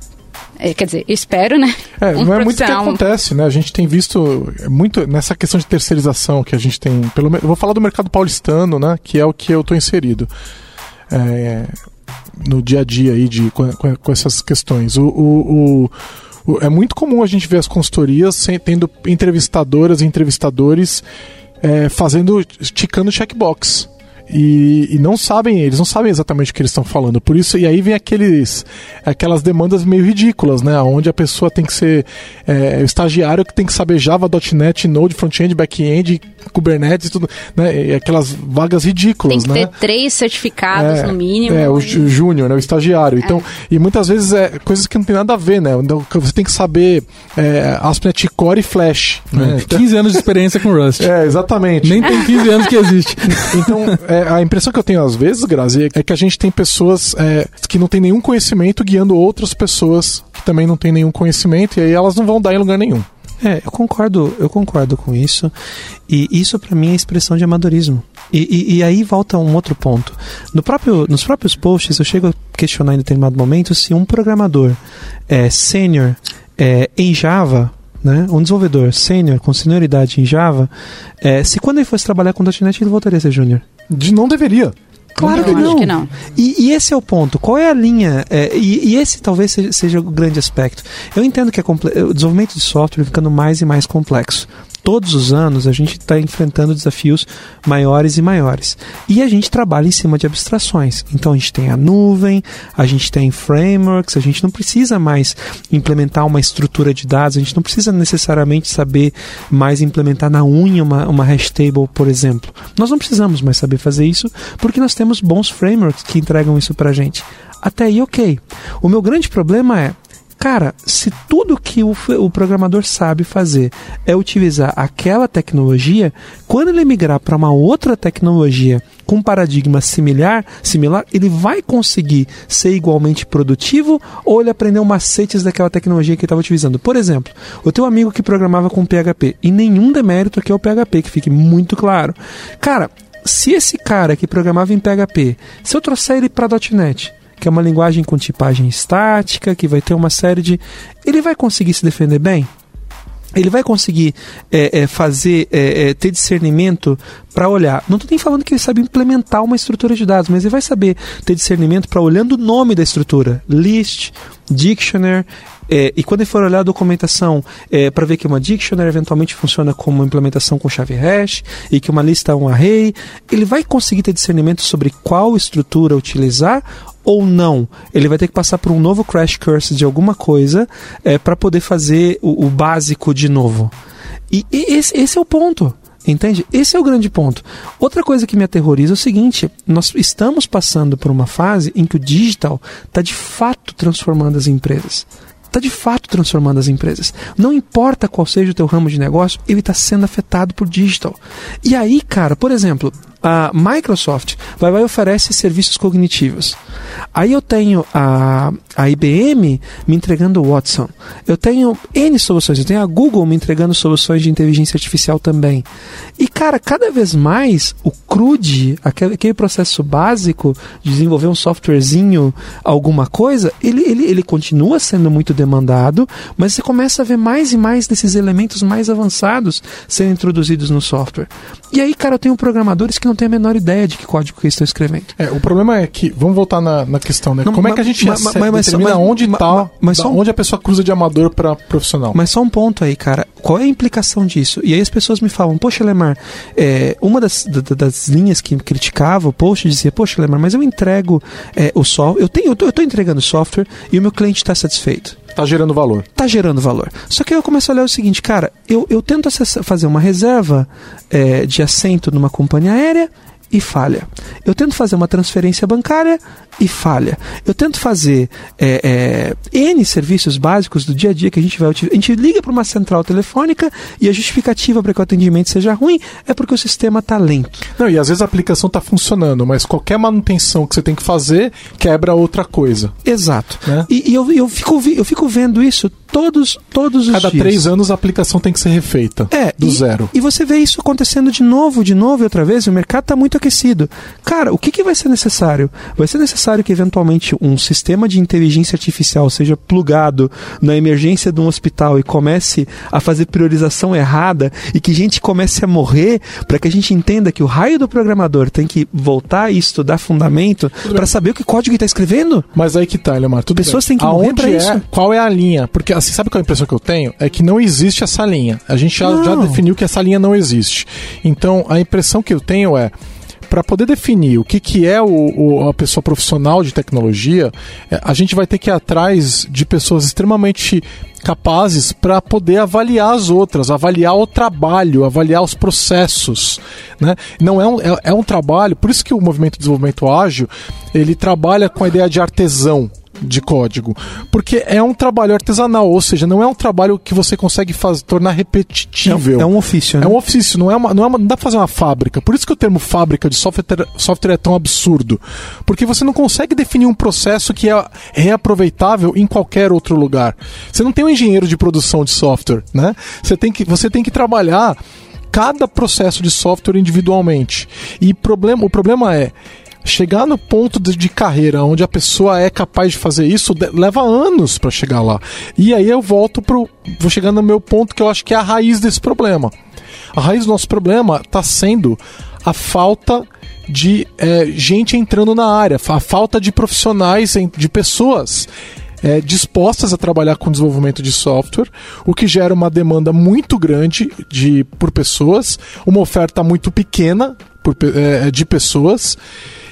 [SPEAKER 4] quer dizer, espero, né?
[SPEAKER 2] É, um não é muito o que acontece, né? A gente tem visto muito nessa questão de terceirização que a gente tem. Pelo, vou falar do mercado paulistano, né? Que é o que eu estou inserido. É, no dia a dia aí de, com, com essas questões. O, o, o, é muito comum a gente ver as consultorias tendo entrevistadoras e entrevistadores é, fazendo, ticando checkbox. E, e, não sabem, eles não sabem exatamente o que eles estão falando. Por isso, e aí vem aqueles, aquelas demandas meio ridículas, né? Onde a pessoa tem que ser é, o estagiário que tem que saber Java, .NET, Node, front-end, back-end, Kubernetes, tudo, né? E aquelas vagas ridículas,
[SPEAKER 4] tem que
[SPEAKER 2] né?
[SPEAKER 4] ter três certificados
[SPEAKER 2] é,
[SPEAKER 4] no mínimo.
[SPEAKER 2] É, o, o júnior, né? O estagiário. Então, e muitas vezes é coisas que não tem nada a ver, né? Então, você tem que saber é, ASP.NET Core e Flash. Né?
[SPEAKER 5] 15 anos de experiência com Rust.
[SPEAKER 2] É, exatamente.
[SPEAKER 5] Nem tem 15 anos que existe.
[SPEAKER 2] Então, é, a impressão que eu tenho às vezes, Grazi, é que a gente tem pessoas é, que não têm nenhum conhecimento guiando outras pessoas que também não têm nenhum conhecimento e aí elas não vão dar em lugar nenhum.
[SPEAKER 3] É, eu concordo, eu concordo com isso. E isso para mim é expressão de amadorismo. E, e, e, aí volta um outro ponto. No próprio, nos próprios posts eu chego a questionar em determinado momento se um programador é, sênior é, em Java né, um desenvolvedor sênior com senioridade em Java, é, se quando ele fosse trabalhar com .NET ele voltaria a ser júnior?
[SPEAKER 2] De não deveria.
[SPEAKER 3] Claro
[SPEAKER 4] Eu
[SPEAKER 3] que
[SPEAKER 4] acho
[SPEAKER 3] não.
[SPEAKER 4] que não.
[SPEAKER 3] E, e esse é o ponto. Qual é a linha? É, e, e esse talvez seja, seja o grande aspecto. Eu entendo que comple- o desenvolvimento de software ficando mais e mais complexo. Todos os anos a gente está enfrentando desafios maiores e maiores. E a gente trabalha em cima de abstrações. Então a gente tem a nuvem, a gente tem frameworks, a gente não precisa mais implementar uma estrutura de dados, a gente não precisa necessariamente saber mais implementar na unha uma, uma hash table, por exemplo. Nós não precisamos mais saber fazer isso porque nós temos bons frameworks que entregam isso pra gente. Até aí, ok. O meu grande problema é Cara, se tudo que o, o, programador sabe fazer é utilizar aquela tecnologia, quando ele migrar para uma outra tecnologia com paradigma similar, similar, ele vai conseguir ser igualmente produtivo ou ele aprendeu macetes daquela tecnologia que ele estava utilizando. Por exemplo, o teu amigo que programava com PHP, e nenhum demérito aqui é o PHP, que fique muito claro. Cara, se esse cara que programava em PHP, se eu trouxer ele para .NET, que é uma linguagem com tipagem estática, que vai ter uma série de. Ele vai conseguir se defender bem? Ele vai conseguir é, é, fazer, é, ter discernimento para olhar. Não estou nem falando que ele sabe implementar uma estrutura de dados, mas ele vai saber ter discernimento para olhando o nome da estrutura, list, dictionary, é, e quando ele for olhar a documentação é, para ver que uma dictionary eventualmente funciona como uma implementação com chave hash e que uma lista é um array, ele vai conseguir ter discernimento sobre qual estrutura utilizar ou não. Ele vai ter que passar por um novo crash course de alguma coisa é, para poder fazer o, o, básico de novo. E, e esse, esse é o ponto. Entende? Esse é o grande ponto. Outra coisa que me aterroriza é o seguinte: nós estamos passando por uma fase em que o digital está de fato transformando as empresas está de fato transformando as empresas. Não importa qual seja o teu ramo de negócio, ele está sendo afetado por digital. E aí, cara, por exemplo, a Microsoft vai e oferece serviços cognitivos. Aí eu tenho a, a IBM me entregando o Watson. Eu tenho N soluções. Eu tenho a Google me entregando soluções de inteligência artificial também. E, cara, cada vez mais o CRUD, aquele, aquele processo básico de desenvolver um softwarezinho, alguma coisa, ele, ele, ele continua sendo muito demandado, mas você começa a ver mais e mais desses elementos mais avançados sendo introduzidos no software. E aí, cara, eu tenho programadores que não têm a menor ideia de que código que eles estão escrevendo.
[SPEAKER 2] É, o problema é que, vamos voltar na, na questão, né?
[SPEAKER 3] Não,
[SPEAKER 2] Como é
[SPEAKER 3] mas-
[SPEAKER 2] que a gente
[SPEAKER 3] mas-
[SPEAKER 2] mas,
[SPEAKER 3] mas- mas-
[SPEAKER 2] determina
[SPEAKER 3] mas-
[SPEAKER 2] onde
[SPEAKER 3] mas-
[SPEAKER 2] tá,
[SPEAKER 3] mas só um-
[SPEAKER 2] onde a pessoa cruza de amador para profissional?
[SPEAKER 3] Mas só um ponto aí, cara. Qual é a implicação disso? E aí as pessoas me falam, poxa, Lemar, é, uma das, da- da- das linhas que criticava o post dizia, poxa, Lemar, mas eu entrego é, o software, eu tenho, eu tô, eu tô entregando software e o meu cliente está satisfeito.
[SPEAKER 2] Tá gerando valor.
[SPEAKER 3] Tá gerando valor. Só que eu começo a olhar o seguinte, cara, eu, eu tento fazer uma reserva é, de assento numa companhia aérea e falha. Eu tento fazer uma transferência bancária e falha. Eu tento fazer é, é, N serviços básicos do dia a dia que a gente vai utilizar. A gente liga para uma central telefônica e a justificativa para que o atendimento seja ruim é porque o sistema está lento.
[SPEAKER 2] Não, e às vezes a aplicação tá funcionando, mas qualquer manutenção que você tem que fazer quebra outra coisa.
[SPEAKER 3] Exato.
[SPEAKER 2] Né?
[SPEAKER 3] E, e eu, eu, fico, eu fico vendo isso todos, todos os
[SPEAKER 2] Cada
[SPEAKER 3] dias.
[SPEAKER 2] três anos a aplicação tem que ser refeita.
[SPEAKER 3] É,
[SPEAKER 2] do
[SPEAKER 3] e,
[SPEAKER 2] zero.
[SPEAKER 3] E você vê isso acontecendo de novo, de novo e outra vez. O mercado está muito enfraquecido. Cara, o que, que vai ser necessário? Vai ser necessário que, eventualmente, um sistema de inteligência artificial seja plugado na emergência de um hospital e comece a fazer priorização errada e que gente comece a morrer para que a gente entenda que o raio do programador tem que voltar e estudar fundamento para saber o que código está escrevendo?
[SPEAKER 2] Mas aí que tá, Leomar. Tudo
[SPEAKER 3] Pessoas
[SPEAKER 2] bem.
[SPEAKER 3] têm que morrer
[SPEAKER 2] Aonde
[SPEAKER 3] pra
[SPEAKER 2] é,
[SPEAKER 3] isso.
[SPEAKER 2] Qual é a linha? Porque, assim, sabe qual é a impressão que eu tenho? É que não existe essa linha. A gente já, já definiu que essa linha não existe. Então, a impressão que eu tenho é. Para poder definir o que, que é o, o- a pessoa profissional de tecnologia, é, a gente vai ter que ir atrás de pessoas extremamente capazes para poder avaliar as outras, avaliar o trabalho, avaliar os processos. Né? Não é um, é, é um trabalho, por isso que o movimento de desenvolvimento ágil ele trabalha com a ideia de artesão de código, porque é um trabalho artesanal, ou seja, não é um trabalho que você consegue faz, tornar repetitível.
[SPEAKER 3] É um ofício, né?
[SPEAKER 2] É um ofício, não é uma, não é uma, não dá pra fazer uma fábrica. Por isso que o termo fábrica de software, software é tão absurdo. Porque você não consegue definir um processo que é reaproveitável em qualquer outro lugar. Você não tem um engenheiro de produção de software, né? Você tem que, você tem que trabalhar cada processo de software individualmente. E problema, o problema é chegar no ponto de, de carreira onde a pessoa é capaz de fazer isso de- leva anos para chegar lá. E aí eu volto pro vou chegar no meu ponto que eu acho que é a raiz desse problema. A raiz do nosso problema está sendo a falta de eh, gente entrando na área, a falta de profissionais, de pessoas é, dispostas a trabalhar com desenvolvimento de software, o que gera uma demanda muito grande de, por pessoas, uma oferta muito pequena por é, de pessoas.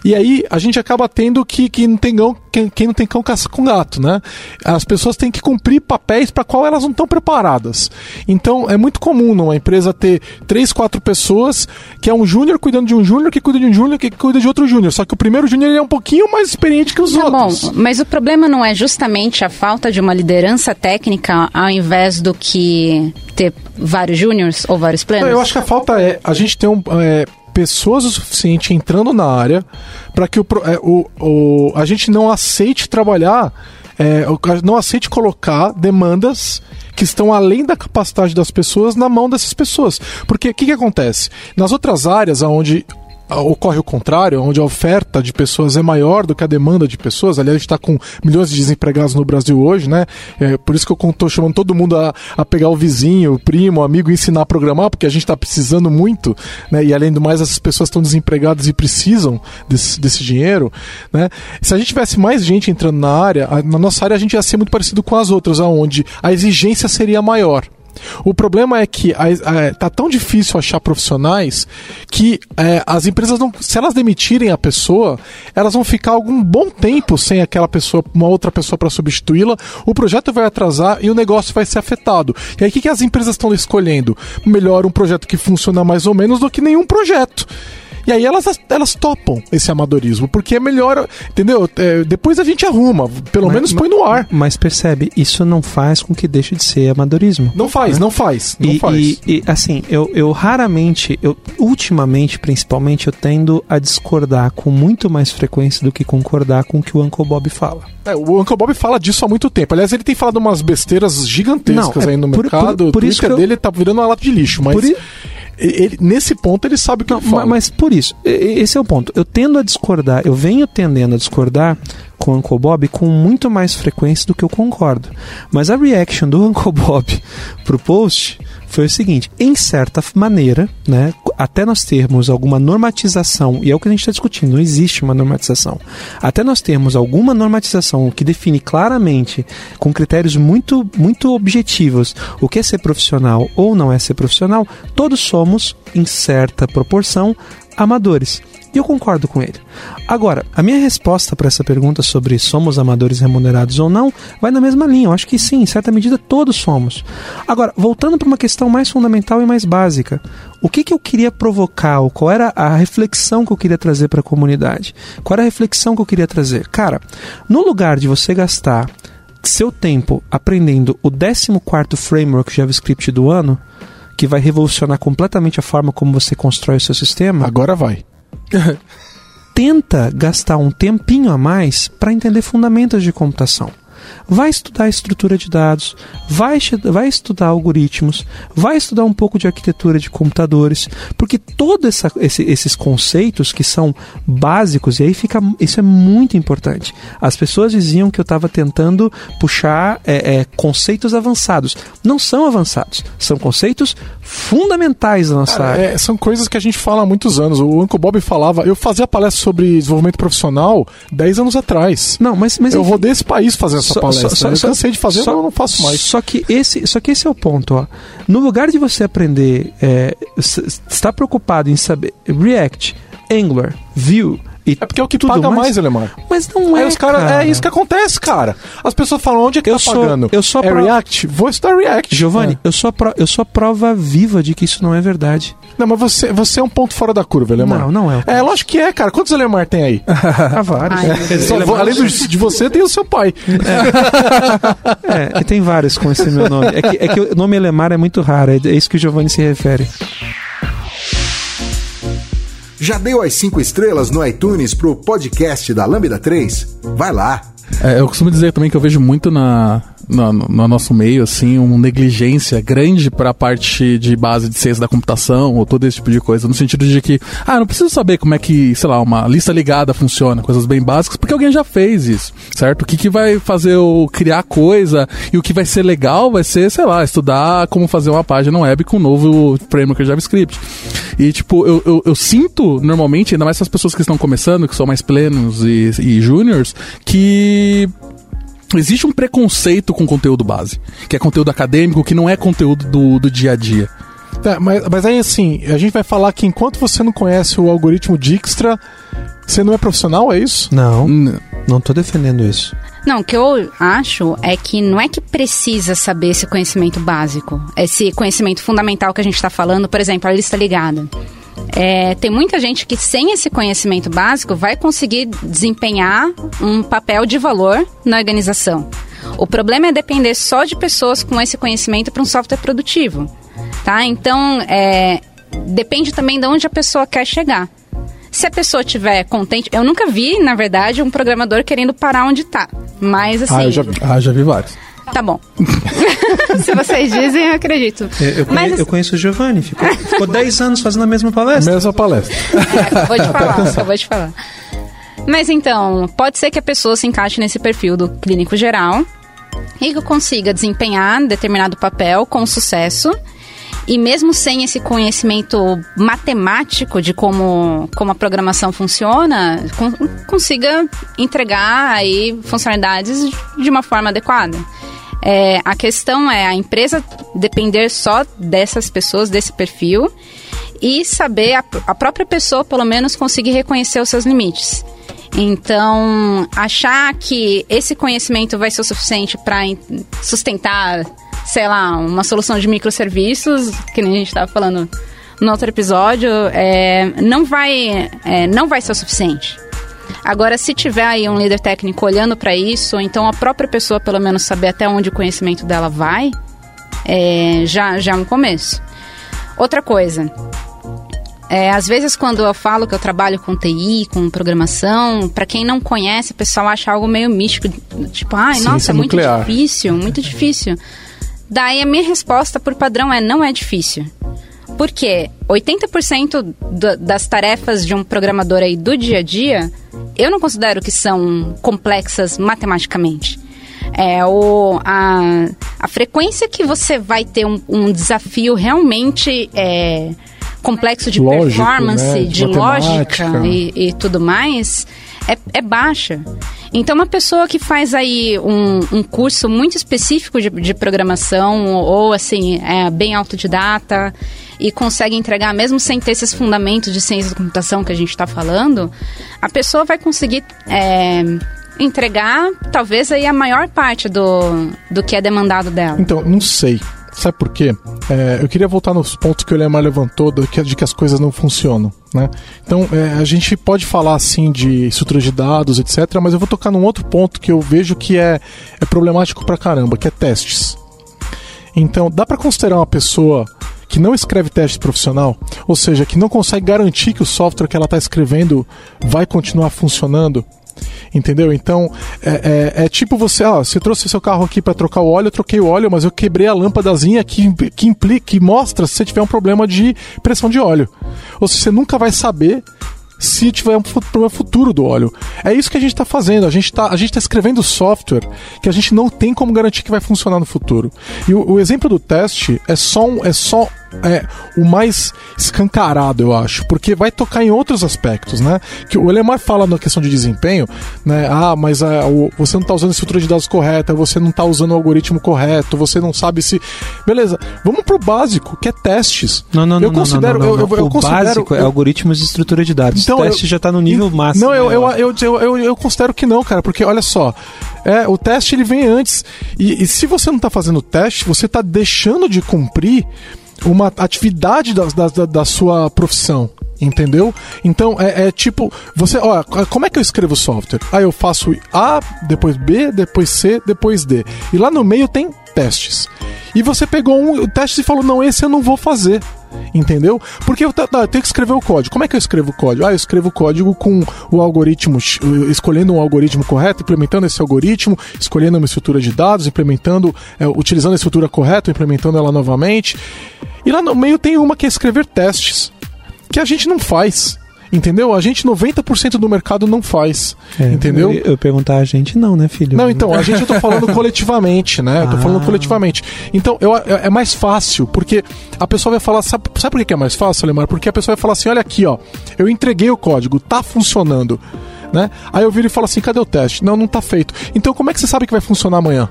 [SPEAKER 2] E aí a gente acaba tendo que, que não tem gão, quem, quem não tem cão caça com gato, né? As pessoas têm que cumprir papéis para qual elas não estão preparadas. Então é muito comum numa empresa ter três, quatro pessoas que é um júnior cuidando de um júnior, que cuida de um júnior, que cuida de outro júnior. Só que o primeiro júnior é um pouquinho mais experiente que os
[SPEAKER 4] Tá
[SPEAKER 2] outros.
[SPEAKER 4] bom, mas o problema não é justamente a falta de uma liderança técnica ao invés do que ter vários júniors ou vários plenos?
[SPEAKER 2] Eu acho que a falta é a gente ter um, é, pessoas o suficiente entrando na área para que o, é, o, o- a gente não aceite trabalhar, é, não aceite colocar demandas que estão além da capacidade das pessoas na mão dessas pessoas. Porque o que, que acontece? Nas outras áreas onde ocorre o contrário, onde a oferta de pessoas é maior do que a demanda de pessoas. Aliás, a gente está com milhões de desempregados no Brasil hoje, né? É, por isso que eu estou chamando todo mundo a, a pegar o vizinho, o primo, o amigo e ensinar a programar, porque a gente está precisando muito, né? E além do mais, essas pessoas estão desempregadas e precisam desse, desse dinheiro, né? Se a gente tivesse mais gente entrando na área, a- na nossa área a gente ia ser muito parecido com as outras, aonde a exigência seria maior. O problema é que a- tá tão difícil achar profissionais que é, as empresas não, se elas demitirem a pessoa, elas vão ficar algum bom tempo sem aquela pessoa, uma outra pessoa para substituí-la. O projeto vai atrasar e o negócio vai ser afetado. E aí o que, que as empresas estão escolhendo? Melhor um projeto que funciona mais ou menos do que nenhum projeto. E aí elas, elas topam esse amadorismo, porque é melhor, entendeu? É, depois a gente arruma, pelo
[SPEAKER 3] Mas-
[SPEAKER 2] menos põe no ar.
[SPEAKER 3] Mas percebe, isso não faz com que deixe de ser amadorismo.
[SPEAKER 2] Não faz, não faz, não
[SPEAKER 3] e,
[SPEAKER 2] faz.
[SPEAKER 3] e- e, assim, eu, eu raramente, eu ultimamente, principalmente, eu tendo a discordar com muito mais frequência do que concordar com o que o Uncle Bob fala.
[SPEAKER 2] É, o Uncle Bob fala disso há muito tempo. Aliás, ele tem falado umas besteiras gigantescas
[SPEAKER 3] Não, é
[SPEAKER 2] aí no
[SPEAKER 3] por-
[SPEAKER 2] mercado.
[SPEAKER 3] por- por
[SPEAKER 2] o
[SPEAKER 3] isso que eu-
[SPEAKER 2] dele tá virando uma lata de lixo, mas
[SPEAKER 3] Por
[SPEAKER 2] ele, nesse ponto ele sabe o que
[SPEAKER 3] Não,
[SPEAKER 2] ele fala.
[SPEAKER 3] ma- mas por isso, esse é o ponto. Eu tendo a discordar, eu venho tendendo a discordar com o Uncle Bob com muito mais frequência do que eu concordo. Mas a reaction do Uncle Bob pro post foi o seguinte: em certa maneira, né, até nós termos alguma normatização, e é o que a gente está discutindo, não existe uma normatização. Até nós termos alguma normatização que define claramente, com critérios muito, muito objetivos, o que é ser profissional ou não é ser profissional, todos somos, em certa proporção, amadores. E eu concordo com ele. Agora, a minha resposta para essa pergunta sobre somos amadores remunerados ou não vai na mesma linha. Eu acho que sim, em certa medida todos somos. Agora, voltando para uma questão mais fundamental e mais básica, o que, que eu queria provocar, ou qual era a reflexão que eu queria trazer para a comunidade? Qual era a reflexão que eu queria trazer? Cara, no lugar de você gastar seu tempo aprendendo o 14º framework JavaScript do ano, que vai revolucionar completamente a forma como você constrói o seu sistema,
[SPEAKER 2] Agora vai.
[SPEAKER 3] Tenta gastar um tempinho a mais para entender fundamentos de computação. Vai estudar estrutura de dados, vai, vai estudar algoritmos, vai estudar um pouco de arquitetura de computadores, porque todos esse, esses conceitos que são básicos, e aí fica. Isso é muito importante. As pessoas diziam que eu estava tentando puxar é, é, conceitos avançados. Não são avançados, são conceitos fundamentais da nossa área.
[SPEAKER 2] É, são coisas que a gente fala há muitos anos. O Uncle Bob falava, eu fazia palestra sobre desenvolvimento profissional 10 anos atrás.
[SPEAKER 3] Não, mas, mas
[SPEAKER 2] eu enfim, rodei esse país fazendo essa palestra. Só, só, eu cansei de fazer, só, eu não faço mais.
[SPEAKER 3] Só que esse, só que esse é o ponto, ó. No lugar de você aprender, é, está preocupado em saber React, Angular, Vue,
[SPEAKER 2] e é porque é o que paga mais, mais Alemar.
[SPEAKER 3] Mas não é,
[SPEAKER 2] os cara, cara, É isso que acontece, cara. As pessoas falam, onde é que eu tá sou, pagando?
[SPEAKER 3] Eu sou
[SPEAKER 2] é pro... React? Vou estudar React.
[SPEAKER 3] Giovanni, é. eu, sou a pro... eu sou a prova viva de que isso não é verdade.
[SPEAKER 2] Não, mas você, você é um ponto fora da curva, Alemar.
[SPEAKER 3] Não, não é.
[SPEAKER 2] É, lógico que é, cara. Quantos Alemar tem aí?
[SPEAKER 3] Há vários. Ai,
[SPEAKER 2] Só, além do, de você, tem o seu pai.
[SPEAKER 3] É, e tem vários com esse meu nome. É que, é que o nome Alemar é muito raro, é isso que o Giovanni se refere.
[SPEAKER 1] Já deu as 5 estrelas no iTunes pro podcast da Lambda 3? Vai lá!
[SPEAKER 5] É, eu costumo dizer também que eu vejo muito na, no, no, nosso meio, assim, uma negligência grande para a parte de base de ciência da computação ou todo esse tipo de coisa, no sentido de que, ah, não preciso saber como é que, sei lá, uma lista ligada funciona, coisas bem básicas, porque alguém já fez isso, certo? O que, que vai fazer eu criar coisa e o que vai ser legal vai ser, sei lá, estudar como fazer uma página web com um novo framework JavaScript. E, tipo, eu, eu, eu sinto, normalmente, ainda mais essas pessoas que estão começando, que são mais plenos e, e júniors, que existe um preconceito com conteúdo base, que é conteúdo acadêmico, que não é conteúdo do, do dia a dia.
[SPEAKER 2] É, mas, mas aí assim, a gente vai falar que enquanto você não conhece o algoritmo Dijkstra, você não é profissional, é isso?
[SPEAKER 3] Não, não, não tô defendendo isso.
[SPEAKER 4] Não, o que eu acho é que não é que precisa saber esse conhecimento básico, esse conhecimento fundamental que a gente está falando, por exemplo, a lista ligada. É, tem muita gente que sem esse conhecimento básico vai conseguir desempenhar um papel de valor na organização. O problema é depender só de pessoas com esse conhecimento para um software produtivo, tá? Então, é, depende também de onde a pessoa quer chegar. Se a pessoa estiver contente, eu nunca vi, na verdade, um programador querendo parar onde está. Mas assim.
[SPEAKER 2] Ah, eu já vi, ah, já vi vários.
[SPEAKER 4] Tá bom. Se vocês dizem, eu acredito.
[SPEAKER 3] Eu, eu, Mas, conheço, eu conheço o Giovanni, ficou, ficou 10 anos fazendo a mesma palestra.
[SPEAKER 2] Mesma palestra.
[SPEAKER 4] É, acabou de falar, acabou de falar. Mas então, pode ser que a pessoa se encaixe nesse perfil do clínico geral e que consiga desempenhar determinado papel com sucesso e mesmo sem esse conhecimento matemático de como, como a programação funciona, consiga entregar aí funcionalidades de uma forma adequada. É, a questão é a empresa depender só dessas pessoas, desse perfil, e saber a, a própria pessoa, pelo menos, conseguir reconhecer os seus limites. Então, achar que esse conhecimento vai ser o suficiente para sustentar, sei lá, uma solução de microserviços, que nem a gente estava falando no outro episódio, é, não, vai, é, não vai ser o suficiente. Agora, se tiver aí um líder técnico olhando para isso, ou então a própria pessoa pelo menos saber até onde o conhecimento dela vai, é, já, já é um começo. Outra coisa, é, às vezes, quando eu falo que eu trabalho com TI, com programação, para quem não conhece, o pessoal acha algo meio místico. Tipo, ai, Sim, nossa, é muito nuclear. difícil, muito difícil. Daí a minha resposta por padrão é: não é difícil. Porque 80% das tarefas de um programador aí do dia a dia, eu não considero que são complexas matematicamente. É, o, a, a frequência que você vai ter um, um desafio realmente é, complexo de Lógico, performance, né? de, de lógica e, e, tudo mais, é, é, baixa. Então, uma pessoa que faz aí um, um curso muito específico de, de programação ou, assim, é bem autodidata e consegue entregar, mesmo sem ter esses fundamentos de ciência da computação que a gente está falando, a pessoa vai conseguir é, entregar talvez aí a maior parte do, do que é demandado dela.
[SPEAKER 2] Então, não sei. Sabe por quê? É, eu queria voltar nos pontos que o Lemar levantou de que, de que as coisas não funcionam. Né? Então, é, a gente pode falar assim de estrutura de dados, etc., mas eu vou tocar num outro ponto que eu vejo que é, é problemático pra caramba, que é testes. Então, dá para considerar uma pessoa que não escreve teste profissional, ou seja, que não consegue garantir que o software que ela está escrevendo vai continuar funcionando, Entendeu? Então, é, é, é tipo você, ó, você trouxe seu carro aqui para trocar o óleo, eu troquei o óleo, mas eu quebrei a lâmpadazinha que, que implica, que mostra se você tiver um problema de pressão de óleo. Ou se você nunca vai saber se tiver um problema futuro do óleo. É isso que a gente está fazendo. A gente está tá escrevendo software que a gente não tem como garantir que vai funcionar no futuro. E o, o exemplo do teste é só, um, é só é, o mais escancarado, eu acho, porque vai tocar em outros aspectos, né? Que o Elemar fala na questão de desempenho, né? Ah, mas é, o, você não está usando a estrutura de dados correta, você não está usando o algoritmo correto, você não sabe se. Beleza, vamos pro básico, que é testes.
[SPEAKER 3] Não, não,
[SPEAKER 2] eu
[SPEAKER 3] não,
[SPEAKER 2] considero,
[SPEAKER 3] não, não, não,
[SPEAKER 2] Eu, eu, eu
[SPEAKER 3] o
[SPEAKER 2] considero,
[SPEAKER 3] básico é
[SPEAKER 2] eu,
[SPEAKER 3] algoritmos de estrutura de dados.
[SPEAKER 2] Então,
[SPEAKER 3] o teste
[SPEAKER 2] eu-
[SPEAKER 3] já está no nível máximo.
[SPEAKER 2] Não, eu,
[SPEAKER 3] né,
[SPEAKER 2] eu, eu, eu, eu, considero que não, cara, porque olha só. É, o teste ele vem antes. E, e se você não está fazendo o teste, você está deixando de cumprir uma atividade da, da, da- da sua profissão. Entendeu? Então é, é tipo, você, ó, como é que eu escrevo software? Ah, eu faço A, depois B, depois C, depois D. E lá no meio tem testes. E você pegou um teste e falou: não, esse eu não vou fazer. Entendeu? Porque eu, tá, eu tenho que escrever o código. Como é que eu escrevo o código? Ah, eu escrevo o código com o algoritmo, escolhendo um algoritmo correto, implementando esse algoritmo, escolhendo uma estrutura de dados, implementando, é, utilizando a estrutura correta, implementando ela novamente. E lá no meio tem uma que é escrever testes, que a gente não faz. Entendeu? A gente, 90% do mercado não faz.
[SPEAKER 3] É,
[SPEAKER 2] entendeu?
[SPEAKER 3] Eu, eu perguntar a gente, não, né, filho?
[SPEAKER 2] Não, então, a gente eu tô falando coletivamente, né? Eu tô
[SPEAKER 3] Ah.
[SPEAKER 2] falando coletivamente. Então, eu, é é mais fácil, porque a pessoa vai falar. Sabe, sabe por que é mais fácil, Lemar? Porque a pessoa vai falar assim: olha aqui, ó, eu entreguei o código, tá funcionando. Né? Aí eu viro e falo assim: cadê o teste? Não, não tá feito. Então, como é que você sabe que vai funcionar amanhã?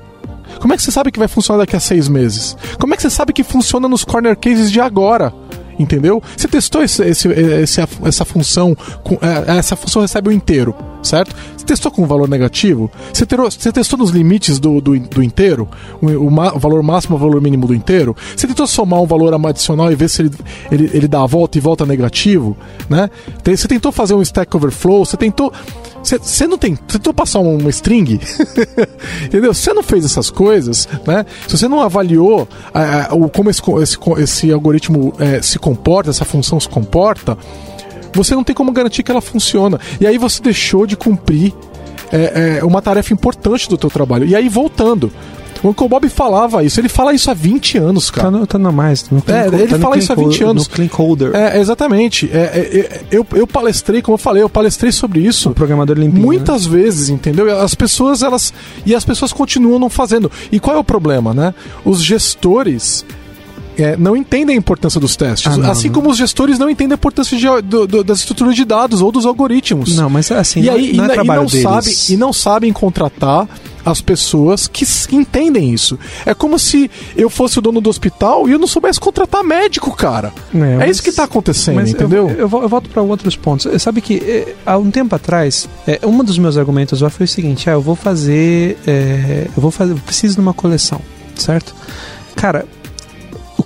[SPEAKER 2] Como é que você sabe que vai funcionar daqui a seis meses? Como é que você sabe que funciona nos corner cases de agora? Entendeu? Você testou esse, esse- esse- essa função, é, essa função recebe o inteiro, certo? Você testou com valor negativo? Você, terou- você testou nos limites do, do, do inteiro? O, o o valor máximo, o valor mínimo do inteiro? Você tentou somar um valor adicional e ver se ele, ele, ele dá a volta e volta negativo? Né? Você tentou fazer um stack overflow? Você tentou. Você, você não tem. Você tentou passar uma string? Entendeu? Você não fez essas coisas, né? Se você não avaliou ah, ah, o, como esse, esse, esse algoritmo eh, se comporta, essa função se comporta, você não tem como garantir que ela funciona. E aí você deixou de cumprir eh, eh, uma tarefa importante do teu trabalho. E aí, voltando. O Uncle Bob falava isso, ele fala isso há 20 anos, cara.
[SPEAKER 3] Tá no, tá mais. No clean
[SPEAKER 2] É, ele
[SPEAKER 3] tá
[SPEAKER 2] fala isso há
[SPEAKER 3] co-
[SPEAKER 2] 20 anos.
[SPEAKER 3] No Clean Coder.
[SPEAKER 2] É, exatamente. É, é, é, eu, eu palestrei, como eu falei, eu palestrei sobre isso.
[SPEAKER 3] O programador limpinho. né?
[SPEAKER 2] Muitas vezes, entendeu? As pessoas, elas. E as pessoas continuam não fazendo. E qual é o problema, né? Os gestores. É, não entendem a importância dos testes.
[SPEAKER 3] Ah, não,
[SPEAKER 2] assim
[SPEAKER 3] não.
[SPEAKER 2] como os gestores não entendem a importância de- do- do- das estruturas de dados ou dos algoritmos.
[SPEAKER 3] Não, mas assim,
[SPEAKER 2] e
[SPEAKER 3] não,
[SPEAKER 2] aí,
[SPEAKER 3] não
[SPEAKER 2] e,
[SPEAKER 3] é
[SPEAKER 2] e
[SPEAKER 3] trabalho
[SPEAKER 2] não
[SPEAKER 3] deles.
[SPEAKER 2] sabem, e não sabem contratar as pessoas que, entendem isso. É como se eu fosse o dono do hospital e eu não soubesse contratar médico, cara.
[SPEAKER 3] É,
[SPEAKER 2] É,
[SPEAKER 3] mas-
[SPEAKER 2] isso que tá acontecendo,
[SPEAKER 3] eu-
[SPEAKER 2] entendeu?
[SPEAKER 3] Eu, vol- eu volto para outros pontos. Eh, Sabe que eh, há um tempo atrás, eh, um dos meus argumentos lá foi o seguinte: ah, eu vou fazer, eh, eu vou fazer, eu preciso de uma coleção, certo? Cara,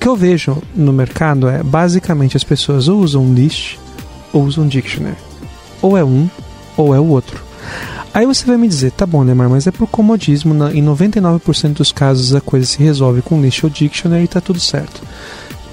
[SPEAKER 3] que eu vejo no mercado é basicamente as pessoas ou usam list ou usam dictionary, ou é um ou é o outro. Aí você vai me dizer, tá bom, Lemar, mas é por comodismo, em 99% dos casos a coisa se resolve com list ou dictionary e tá tudo certo.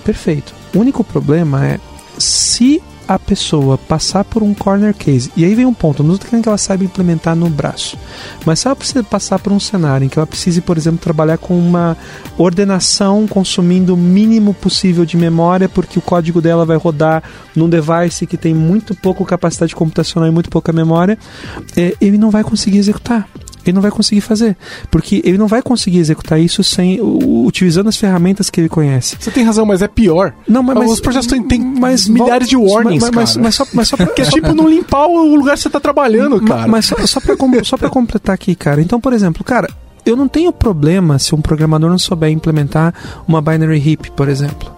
[SPEAKER 3] Perfeito. O único problema é se a pessoa passar por um corner case, e aí vem um ponto, não estou querendo que ela saiba implementar no braço, mas se ela precisa passar por um cenário em que ela precise, por exemplo, trabalhar com uma ordenação consumindo o mínimo possível de memória, porque o código dela vai rodar num device que tem muito pouco capacidade computacional e muito pouca memória, é, ele não vai conseguir executar. Ele não vai conseguir fazer, porque ele não vai conseguir executar isso sem utilizando as ferramentas que ele conhece.
[SPEAKER 2] Você tem razão, mas é pior.
[SPEAKER 3] Não, mas,
[SPEAKER 2] Os projetos têm-
[SPEAKER 3] mas
[SPEAKER 2] milhares de warnings,
[SPEAKER 3] mas, mas, só, mas só pra,
[SPEAKER 2] Que é tipo não limpar o lugar que você tá trabalhando, cara.
[SPEAKER 3] Mas só, só, pra, com- só pra completar aqui, cara. Então, por exemplo, cara, eu não tenho problema se um programador não souber implementar uma binary heap, por exemplo.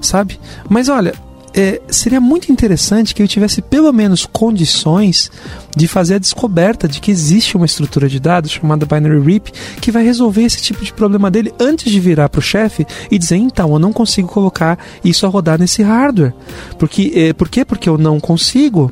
[SPEAKER 3] Sabe? Mas olha, é, seria muito interessante que eu tivesse pelo menos condições de fazer a descoberta de que existe uma estrutura de dados chamada binary heap que vai resolver esse tipo de problema dele antes de virar para o chefe e dizer então eu não consigo colocar isso a rodar nesse hardware. Porque é, por quê? Porque eu não consigo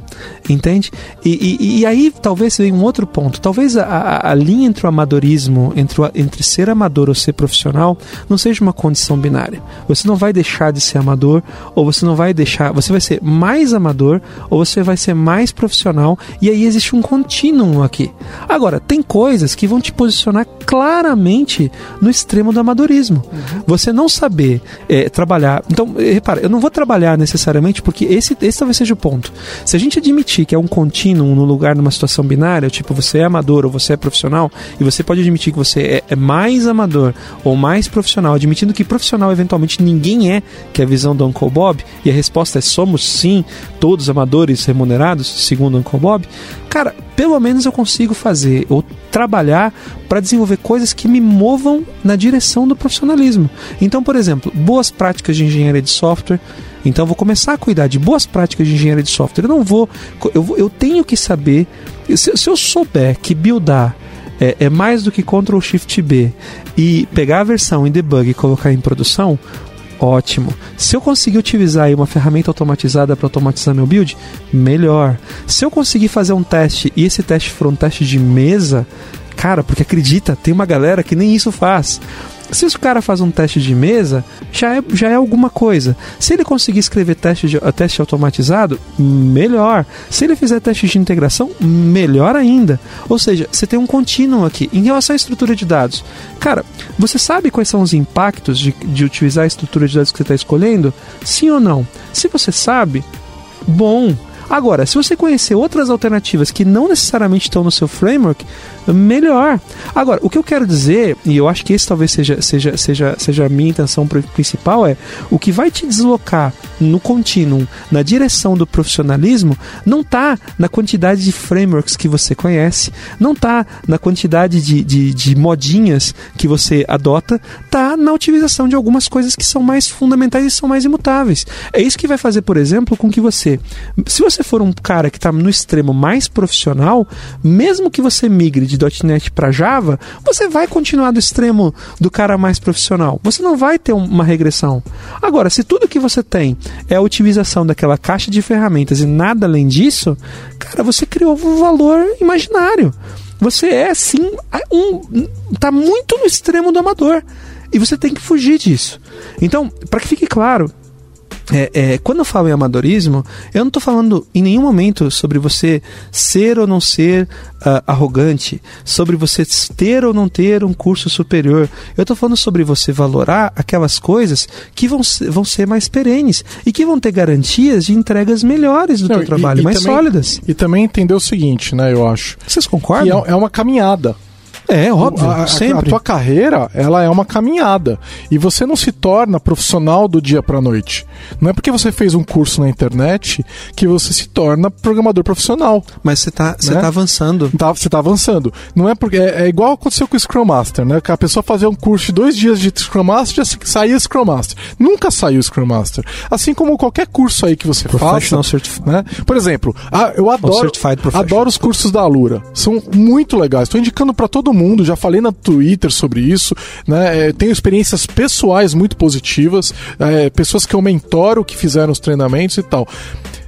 [SPEAKER 3] entende? E, e- e aí talvez venha um outro ponto. Talvez a, a- a linha entre o amadorismo entre, o- entre ser amador ou ser profissional não seja uma condição binária. Você não vai deixar de ser amador ou você não vai deixar você vai ser mais amador ou você vai ser mais profissional e aí existe um contínuo aqui. Agora, tem coisas que vão te posicionar claramente no extremo do amadorismo. Uhum. Você não saber é, trabalhar. Então, eh, repara, eu não vou trabalhar necessariamente porque esse, esse talvez seja o ponto. Se a gente admitir que é um contínuo no lugar numa situação binária, tipo você é amador ou você é profissional, e você pode admitir que você é, é mais amador ou mais profissional, admitindo que profissional eventualmente ninguém é, que é a visão do Uncle Bob, e a resposta é somos sim todos amadores remunerados, segundo o Uncle Bob, cara, pelo menos eu consigo fazer ou trabalhar para desenvolver coisas que me movam na direção do profissionalismo. Então, por exemplo, boas práticas de engenharia de software. Então, eu vou começar a cuidar de boas práticas de engenharia de software. Eu não vou. Eu, eu tenho que saber. Se, se eu souber que buildar é, é, mais do que Ctrl Shift B e pegar a versão em debug e colocar em produção, ótimo. Se eu conseguir utilizar uma ferramenta automatizada para automatizar meu build, melhor. Se eu conseguir fazer um teste e esse teste for um teste de mesa, cara, porque acredita, tem uma galera que nem isso faz. Se o cara faz um teste de mesa, já é, já é alguma coisa. Se ele conseguir escrever teste, de, teste automatizado, melhor. Se ele fizer teste de integração, melhor ainda. Ou seja, você tem um contínuo aqui. Em relação à estrutura de dados, cara, você sabe quais são os impactos de, de utilizar a estrutura de dados que você está escolhendo? Sim ou não? Se você sabe, bom. Agora, se você conhecer outras alternativas que não necessariamente estão no seu framework, melhor. Agora, o que eu quero dizer, e eu acho que esse talvez seja, seja, seja, seja a minha intenção principal, é o que vai te deslocar no contínuo, na direção do profissionalismo, não está na quantidade de frameworks que você conhece, não está na quantidade de, de, de modinhas que você adota, está na utilização de algumas coisas que são mais fundamentais e são mais imutáveis. É isso que vai fazer, por exemplo, com que você, se você for um cara que está no extremo mais profissional, mesmo que você migre de de .NET para Java, você vai continuar do extremo do cara mais profissional. Você não vai ter uma regressão. Agora, se tudo que você tem é a utilização daquela caixa de ferramentas e nada além disso, cara, você criou um valor imaginário. Você é sim um tá muito no extremo do amador e você tem que fugir disso. Então, para que fique claro, é, é, quando eu falo em amadorismo, eu não estou falando em nenhum momento sobre você ser ou não ser uh, arrogante, sobre você ter ou não ter um curso superior. Eu estou falando sobre você valorar aquelas coisas que vão, vão ser mais perenes e que vão ter garantias de entregas melhores do seu trabalho, e, mais também, sólidas.
[SPEAKER 2] E também entender o seguinte, né, eu acho.
[SPEAKER 3] Vocês concordam?
[SPEAKER 2] É, é uma caminhada.
[SPEAKER 3] É, óbvio. A, sempre.
[SPEAKER 2] A, tua carreira, ela é uma caminhada. E você não se torna profissional do dia para noite. Não é porque você fez um curso na internet que você se torna programador profissional.
[SPEAKER 3] Mas você tá, né? tá avançando.
[SPEAKER 2] Tá, você tá avançando. Não é porque. É, é, igual aconteceu com o Scrum Master, né? Que a pessoa fazia um curso de dois dias de Scrum Master já saía Scrum Master. Nunca saiu Scrum Master. Assim como qualquer curso aí que você faça. Né? Por exemplo, eu adoro, adoro os cursos da Alura. São muito legais. Estou indicando para todo mundo, já falei na Twitter sobre isso, né? É, tenho experiências pessoais muito positivas, é, pessoas que eu mentoro que fizeram os treinamentos e tal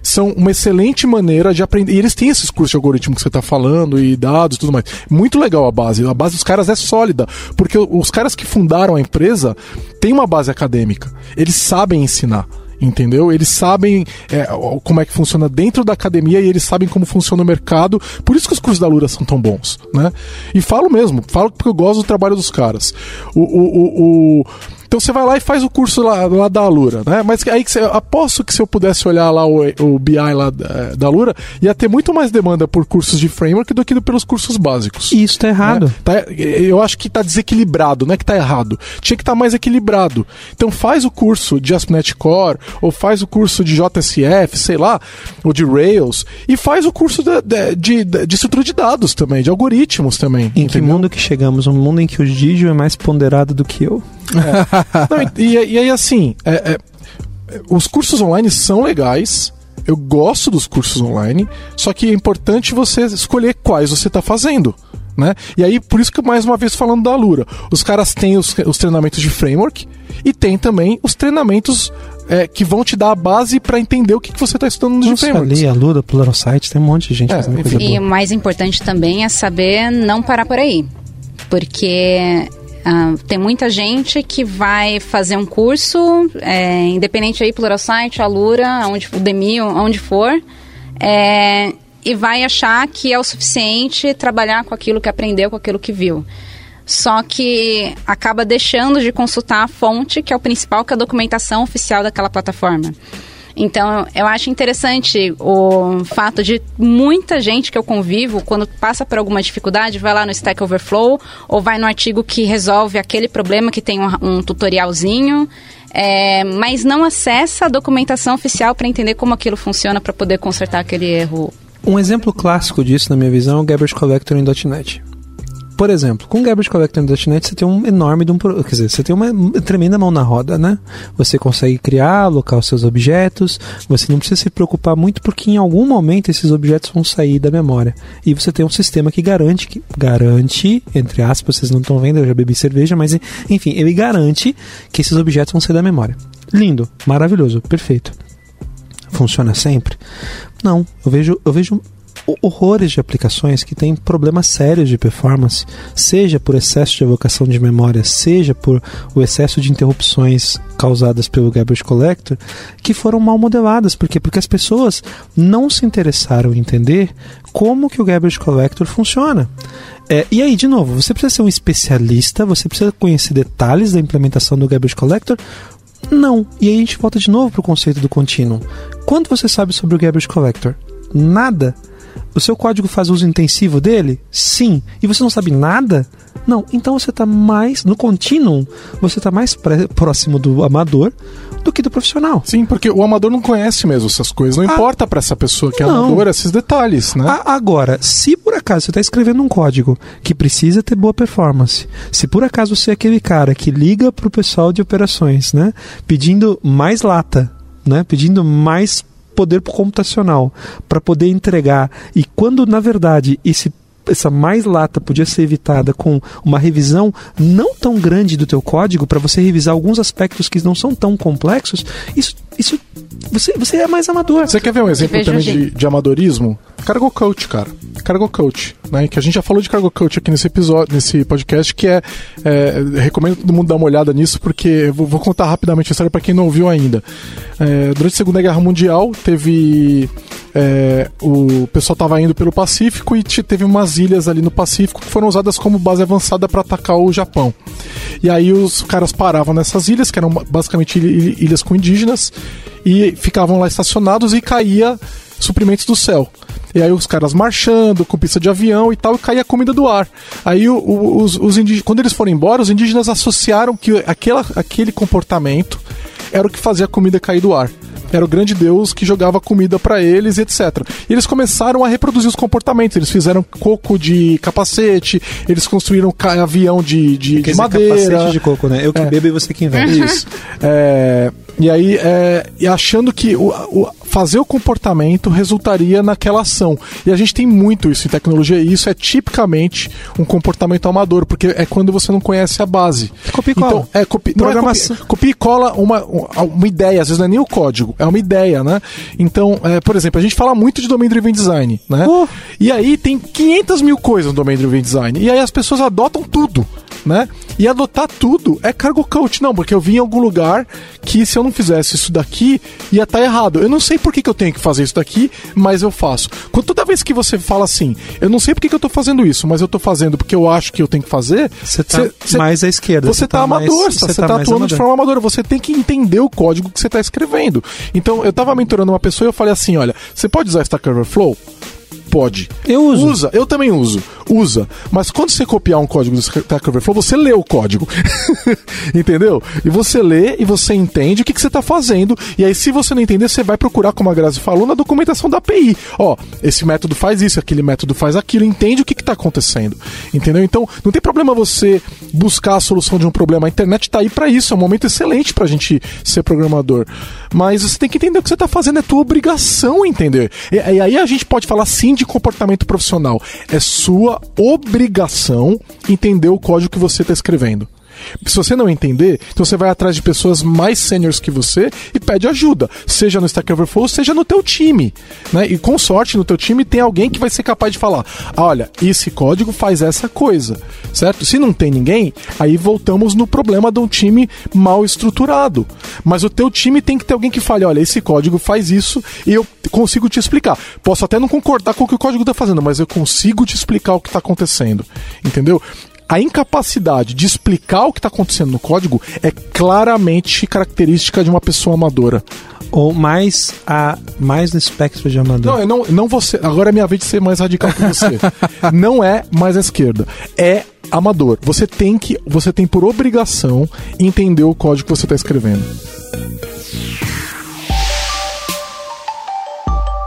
[SPEAKER 2] são uma excelente maneira de aprender. E eles têm esses cursos de algoritmo que você está falando e dados e tudo mais. Muito legal a base. A base dos caras é sólida, porque os caras que fundaram a empresa têm uma base acadêmica. Eles sabem ensinar entendeu? Eles sabem é, como é que funciona dentro da academia e eles sabem como funciona o mercado. Por isso que os cursos da Lura são tão bons, né? E falo mesmo, falo porque eu gosto do trabalho dos caras. o, o, o, o então você vai lá e faz o curso lá, lá da Alura, né? Mas aí você, aposto que se eu pudesse olhar lá o, o BI lá da, da Alura, ia ter muito mais demanda por cursos de framework do que pelos cursos básicos.
[SPEAKER 3] E isso tá errado. Né?
[SPEAKER 2] Tá, eu acho que tá desequilibrado, não é que tá errado. Tinha que estar tá mais equilibrado. Então faz o curso de ASP.NET Core, ou faz o curso de JSF, sei lá, ou de Rails, e faz o curso de, de, de, de estrutura de dados também, de algoritmos também.
[SPEAKER 3] Em entendeu? que mundo que chegamos? Um mundo em que o Digio é mais ponderado do que eu?
[SPEAKER 2] É. Não, e, e, aí, assim, é, é, os cursos online são legais. Eu gosto dos cursos online, só que é importante você escolher quais você está fazendo. Né? E aí, por isso que mais uma vez falando da Alura, os caras têm os, os treinamentos de framework e tem também os treinamentos é, que vão te dar a base para entender o que, que você está estudando de Nossa, frameworks.
[SPEAKER 3] ali, a Lura, Pluralsight, tem um monte de gente é, fazendo
[SPEAKER 4] coisa E o mais importante também é saber não parar por aí. Porque Uh, tem muita gente que vai fazer um curso, é, independente aí, Pluralsight, Alura, onde, o Demi, onde for, é, e vai achar que é o suficiente trabalhar com aquilo que aprendeu, com aquilo que viu. Só que acaba deixando de consultar a fonte, que é o principal, que é a documentação oficial daquela plataforma. Então, eu acho interessante o fato de muita gente que eu convivo, quando passa por alguma dificuldade, vai lá no Stack Overflow ou vai no artigo que resolve aquele problema que tem um, um tutorialzinho. É, mas não acessa a documentação oficial para entender como aquilo funciona para poder consertar aquele erro.
[SPEAKER 3] Um exemplo clássico disso, na minha visão, é o Garbage Collector em .NET. Por exemplo, com Garbage Collector no .NET você tem um enorme, de um, quer dizer, você tem uma tremenda mão na roda, né? Você consegue criar, alocar os seus objetos, você não precisa se preocupar muito porque em algum momento esses objetos vão sair da memória. E você tem um sistema que garante, que garante, entre aspas, vocês não estão vendo, eu já bebi cerveja, mas enfim, ele garante que esses objetos vão sair da memória. Lindo, maravilhoso, perfeito. Funciona sempre? Não, eu vejo, eu vejo horrores de aplicações que têm problemas sérios de performance, seja por excesso de evocação de memória, seja por o excesso de interrupções causadas pelo Garbage Collector, que foram mal modeladas. Por quê? Porque as pessoas não se interessaram em entender como que o Garbage Collector funciona. É, e aí, de novo, você precisa ser um especialista, você precisa conhecer detalhes da implementação do Garbage Collector, não. E aí a gente volta de novo para o conceito do contínuo. Quanto você sabe sobre o Garbage Collector? Nada. O seu código faz uso intensivo dele? Sim. E você não sabe nada? Não. Então você está mais no contínuo, você está mais próximo do amador do que do profissional.
[SPEAKER 2] Sim, porque o amador não conhece mesmo essas coisas. Não ah, importa para essa pessoa que é não. amadora esses detalhes, né?
[SPEAKER 3] agora, se por acaso você está escrevendo um código que precisa ter boa performance, se por acaso você é aquele cara que liga para o pessoal de operações, né, pedindo mais lata, né, pedindo mais poder computacional para poder entregar. E quando, na verdade, esse essa mais lata podia ser evitada com uma revisão não tão grande do teu código para você revisar alguns aspectos que não são tão complexos, isso, isso você, você é mais amador.
[SPEAKER 2] Você quer ver um exemplo também de, de amadorismo? Cargo Coach, cara. Cargo Coach, né? Que a gente já falou de Cargo Coach aqui nesse episódio, nesse podcast, que é, é recomendo todo mundo dar uma olhada nisso, porque vou, vou contar rapidamente a história para quem não ouviu ainda. É, durante a Segunda Guerra Mundial, teve é, o pessoal estava indo pelo Pacífico e teve umas ilhas ali no Pacífico que foram usadas como base avançada para atacar o Japão. E aí os caras paravam nessas ilhas, que eram basicamente ilhas com indígenas, e ficavam lá estacionados e caía suprimentos do céu. E aí os caras marchando, com pista de avião e tal, e caía comida do ar. Aí o, o, os, os indígenas, quando eles foram embora, os indígenas associaram que aquela, aquele comportamento era o que fazia a comida cair do ar era o grande deus que jogava comida para eles, etc. E eles começaram a reproduzir os comportamentos. Eles fizeram coco de capacete, eles construíram avião de, de, de madeira.
[SPEAKER 3] Capacete de coco, né? Eu que é. bebo e você que inventa.
[SPEAKER 2] Isso. É, e aí, é, achando que o, o, fazer o comportamento resultaria naquela ação. E a gente tem muito isso em tecnologia, e isso é tipicamente um comportamento amador, porque é quando você não conhece a base.
[SPEAKER 3] Copia e cola.
[SPEAKER 2] Então, é, copi, Programação. É copia, copia, e cola uma, uma ideia, às vezes não é nem o código, é uma ideia, né? Então, é, por exemplo, a gente fala muito de Domain Driven Design, né? Uh. E aí tem 500 mil coisas no Domain Driven Design, e aí as pessoas adotam tudo né? E adotar tudo é cargo coach. Não, porque eu vim em algum lugar que se eu não fizesse isso daqui, ia estar tá errado. Eu não sei por que, que eu tenho que fazer isso daqui, mas eu faço. Quando toda vez que você fala assim, eu não sei por que, que eu tô fazendo isso, mas eu tô fazendo porque eu acho que eu tenho que fazer,
[SPEAKER 3] você tá cê, cê, mais à esquerda.
[SPEAKER 2] Você, você tá, tá amador, você tá, tá atuando amador. de forma amadora. Você tem que entender o código que você tá escrevendo. Então, eu tava mentorando uma pessoa e eu falei assim: olha, você pode usar Stack Overflow? Pode.
[SPEAKER 3] Eu uso.
[SPEAKER 2] Usa, eu também uso. Usa. Mas quando você copiar um código do Stack Overflow, você lê o código. Entendeu? E você lê e você entende o que, que você está fazendo. E aí, se você não entender, você vai procurar, como a Grazi falou, na documentação da API. Ó, esse método faz isso, aquele método faz aquilo. Entende o que está acontecendo. Entendeu? Então, não tem problema você buscar a solução de um problema. A internet está aí para isso. É um momento excelente para a gente ser programador. Mas você tem que entender o que você está fazendo. É tua obrigação entender. E, e aí a gente pode falar sim de comportamento profissional. É sua obrigação entender o código que você está escrevendo. Se você não entender, então você vai atrás de pessoas mais seniors que você e pede ajuda, seja no Stack Overflow, seja no teu time, né? E com sorte no teu time tem alguém que vai ser capaz de falar: "Olha, esse código faz essa coisa", certo? Se não tem ninguém, aí voltamos no problema de um time mal estruturado. Mas o teu time tem que ter alguém que fale: "Olha, esse código faz isso e eu consigo te explicar. Posso até não concordar com o que o código está fazendo, mas eu consigo te explicar o que está acontecendo", entendeu? A incapacidade de explicar o que está acontecendo no código é claramente característica de uma pessoa amadora.
[SPEAKER 3] Ou mais a mais no espectro de amador.
[SPEAKER 2] Não, não, não você. Agora é minha vez de ser mais radical que você. não é mais à esquerda. É amador. Você tem que. Você tem por obrigação entender o código que você está escrevendo.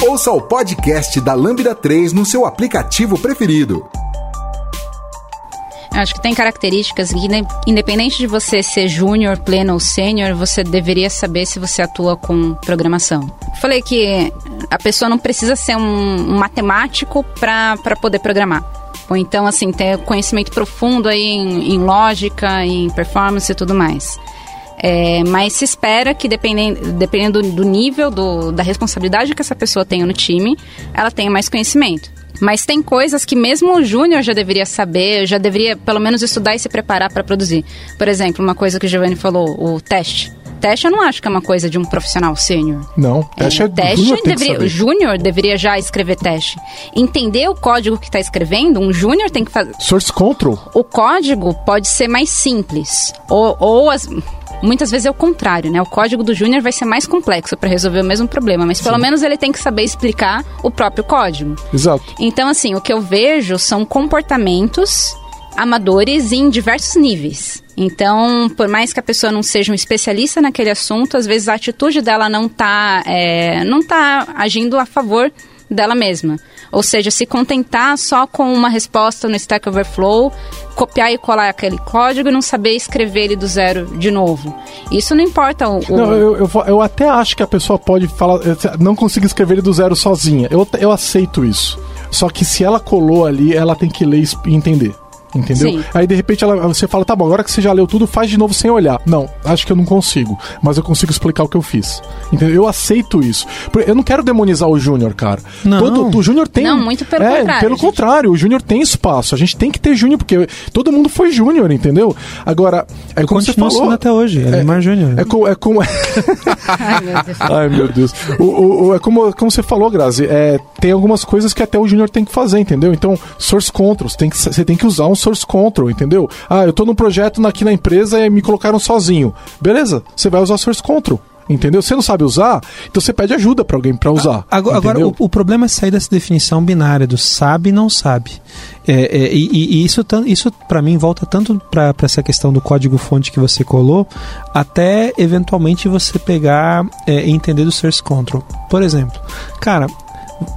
[SPEAKER 1] Ouça o podcast da Lambda 3 no seu aplicativo preferido.
[SPEAKER 4] Acho que tem características que, independente de você ser júnior, pleno ou sênior, você deveria saber se você atua com programação. Falei que a pessoa não precisa ser um, um matemático para poder programar. Ou então, assim, ter conhecimento profundo aí em, em lógica, em performance e tudo mais. É, mas se espera que, dependendo, dependendo do nível, do, da responsabilidade que essa pessoa tenha no time, ela tenha mais conhecimento. Mas tem coisas que mesmo o júnior já deveria saber, já deveria pelo menos estudar e se preparar para produzir. Por exemplo, uma coisa que o Giovanni falou, o teste. Teste eu não acho que é uma coisa de um profissional sênior.
[SPEAKER 2] Não, teste é, é
[SPEAKER 4] teste
[SPEAKER 2] júnior
[SPEAKER 4] deveria, O júnior deveria já escrever teste. Entender o código que está escrevendo, um júnior tem que fazer.
[SPEAKER 2] Source control.
[SPEAKER 4] O código pode ser mais simples. Ou, ou as Muitas vezes é o contrário, né? O código do Júnior vai ser mais complexo para resolver o mesmo problema, mas pelo Sim. menos ele tem que saber explicar o próprio código.
[SPEAKER 2] Exato.
[SPEAKER 4] Então, assim, o que eu vejo são comportamentos amadores em diversos níveis. Então, por mais que a pessoa não seja um especialista naquele assunto, às vezes a atitude dela não está é, não tá agindo a favor dela mesma. Ou seja, se contentar só com uma resposta no Stack Overflow, copiar e colar aquele código e não saber escrever ele do zero de novo. Isso não importa o. o...
[SPEAKER 2] Não, eu, eu, eu, até acho que a pessoa pode falar. Não consigo escrever ele do zero sozinha. Eu, eu aceito isso. Só que se ela colou ali, ela tem que ler e entender. Entendeu? Sim. Aí de repente ela, você fala, tá bom, agora que você já leu tudo, faz de novo sem olhar. Não, acho que eu não consigo, mas eu consigo explicar o que eu fiz. Entendeu? Eu aceito isso. Eu não quero demonizar o Júnior, cara.
[SPEAKER 3] Não.
[SPEAKER 2] Todo, o Júnior tem.
[SPEAKER 4] Não, muito pelo
[SPEAKER 2] é,
[SPEAKER 4] contrário.
[SPEAKER 2] Pelo gente. contrário, o Júnior tem espaço. A gente tem que ter Júnior, porque todo mundo foi Júnior, entendeu? Agora, é como você falou.
[SPEAKER 3] até hoje, é, é mais Júnior.
[SPEAKER 2] É, co, é como. Ai, meu Deus. Ai, meu Deus. O, o, o, é como, como você falou, Grazi. É, tem algumas coisas que até o Júnior tem que fazer, entendeu? Então, source control, você tem que, você tem que usar um source control, entendeu? Ah, eu tô num projeto aqui na empresa e me colocaram sozinho. Beleza, você vai usar Source Control. Entendeu? Você não sabe usar, então você pede ajuda para alguém para usar.
[SPEAKER 3] Agora, agora o, o, problema é sair dessa definição binária do sabe e não sabe. É, é, e, e, isso, isso para mim volta tanto para essa questão do código-fonte que você colou, até eventualmente você pegar é, e entender do source control. Por exemplo, cara,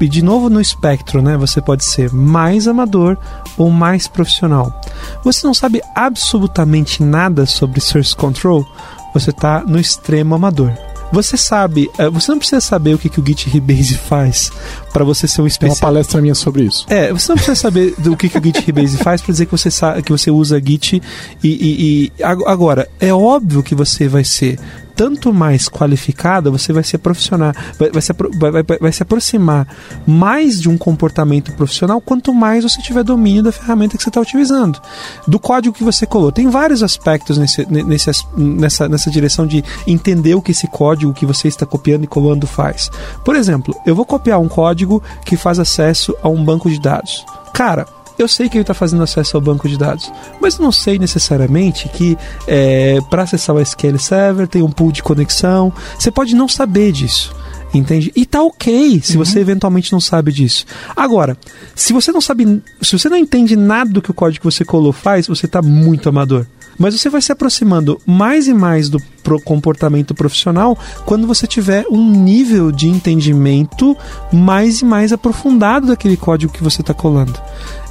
[SPEAKER 3] e de novo no espectro, né? Você pode ser mais amador ou mais profissional. Você não sabe absolutamente nada sobre Source Control, você está no extremo amador. Você sabe, eh, você não precisa saber o que, que o Git Rebase faz para você ser um especialista.
[SPEAKER 2] Tem uma palestra minha sobre isso.
[SPEAKER 3] É, você não precisa saber do que, que o Git Rebase faz para dizer que você sabe, que você usa Git e, e, e agora é óbvio que você vai ser tanto mais qualificada, você vai se profissional, vai, vai, se, vai, vai, se aproximar mais de um comportamento profissional quanto mais você tiver domínio da ferramenta que você está utilizando. Do código que você colou. Tem vários aspectos nesse, nesse, nessa, nessa direção de entender o que esse código que você está copiando e colando faz. Por exemplo, eu vou copiar um código que faz acesso a um banco de dados. Cara, eu sei que ele está fazendo acesso ao banco de dados, mas não sei necessariamente que é, para acessar o SQL Server tem um pool de conexão. Você pode não saber disso. Entende? E tá ok se uhum. você eventualmente não sabe disso. Agora, se você não sabe, se você não entende nada do que o código que você colou faz, você está muito amador. Mas você vai se aproximando mais e mais do pro comportamento profissional quando você tiver um nível de entendimento mais e mais aprofundado daquele código que você está colando.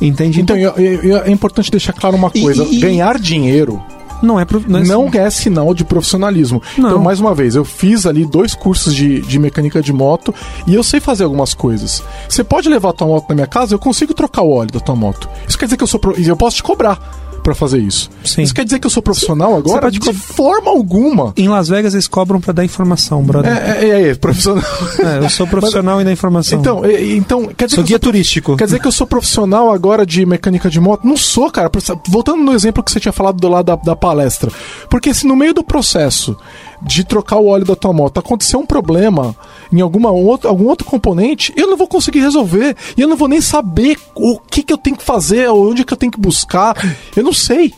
[SPEAKER 3] Entende?
[SPEAKER 2] Então, então é, é, importante deixar claro uma coisa: e, e, ganhar dinheiro
[SPEAKER 3] não é,
[SPEAKER 2] não é, não é sinal de profissionalismo. Não. Então, mais uma vez, eu fiz ali dois cursos de, de mecânica de moto e eu sei fazer algumas coisas. Você pode levar a tua moto na minha casa, eu consigo trocar o óleo da tua moto. Isso quer dizer que eu sou pro... eu posso te cobrar. Pra fazer isso.
[SPEAKER 3] Sim.
[SPEAKER 2] Isso quer dizer que eu sou profissional agora?
[SPEAKER 3] pode
[SPEAKER 2] De
[SPEAKER 3] co-
[SPEAKER 2] forma alguma.
[SPEAKER 3] Em Las Vegas eles cobram pra dar informação, brother.
[SPEAKER 2] É, é, é, é, profissional.
[SPEAKER 3] É, eu sou profissional e da informação.
[SPEAKER 2] Então, então quer dizer
[SPEAKER 3] sou
[SPEAKER 2] que
[SPEAKER 3] guia
[SPEAKER 2] eu sou,
[SPEAKER 3] turístico.
[SPEAKER 2] quer dizer que eu sou profissional agora de mecânica de moto? Não sou, cara. Voltando no exemplo que você tinha falado do lado da, da palestra. Porque se no meio do processo de trocar o óleo da tua moto acontecer um problema em alguma outro, algum outro componente, eu não vou conseguir resolver. E eu não vou nem saber o que, que eu tenho que fazer, onde que eu tenho que buscar. Eu não sei.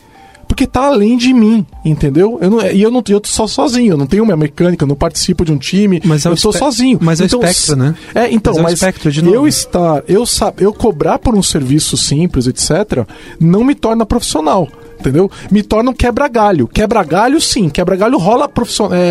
[SPEAKER 2] Porque tá além de mim, entendeu? Eu não, e eu não eu tô só sozinho, eu não tenho minha mecânica, eu não participo de um time,
[SPEAKER 3] Mas é
[SPEAKER 2] eu
[SPEAKER 3] espe-
[SPEAKER 2] sozinho.
[SPEAKER 3] mas é o
[SPEAKER 2] Então,
[SPEAKER 3] espectro, né?
[SPEAKER 2] É, então,
[SPEAKER 3] Mas é
[SPEAKER 2] mas eu estar, eu eu cobrar por um serviço simples, etc, não me torna profissional. Entendeu? Me torna um quebra-galho. Quebra-galho, sim. Quebra-galho rola profissional, é,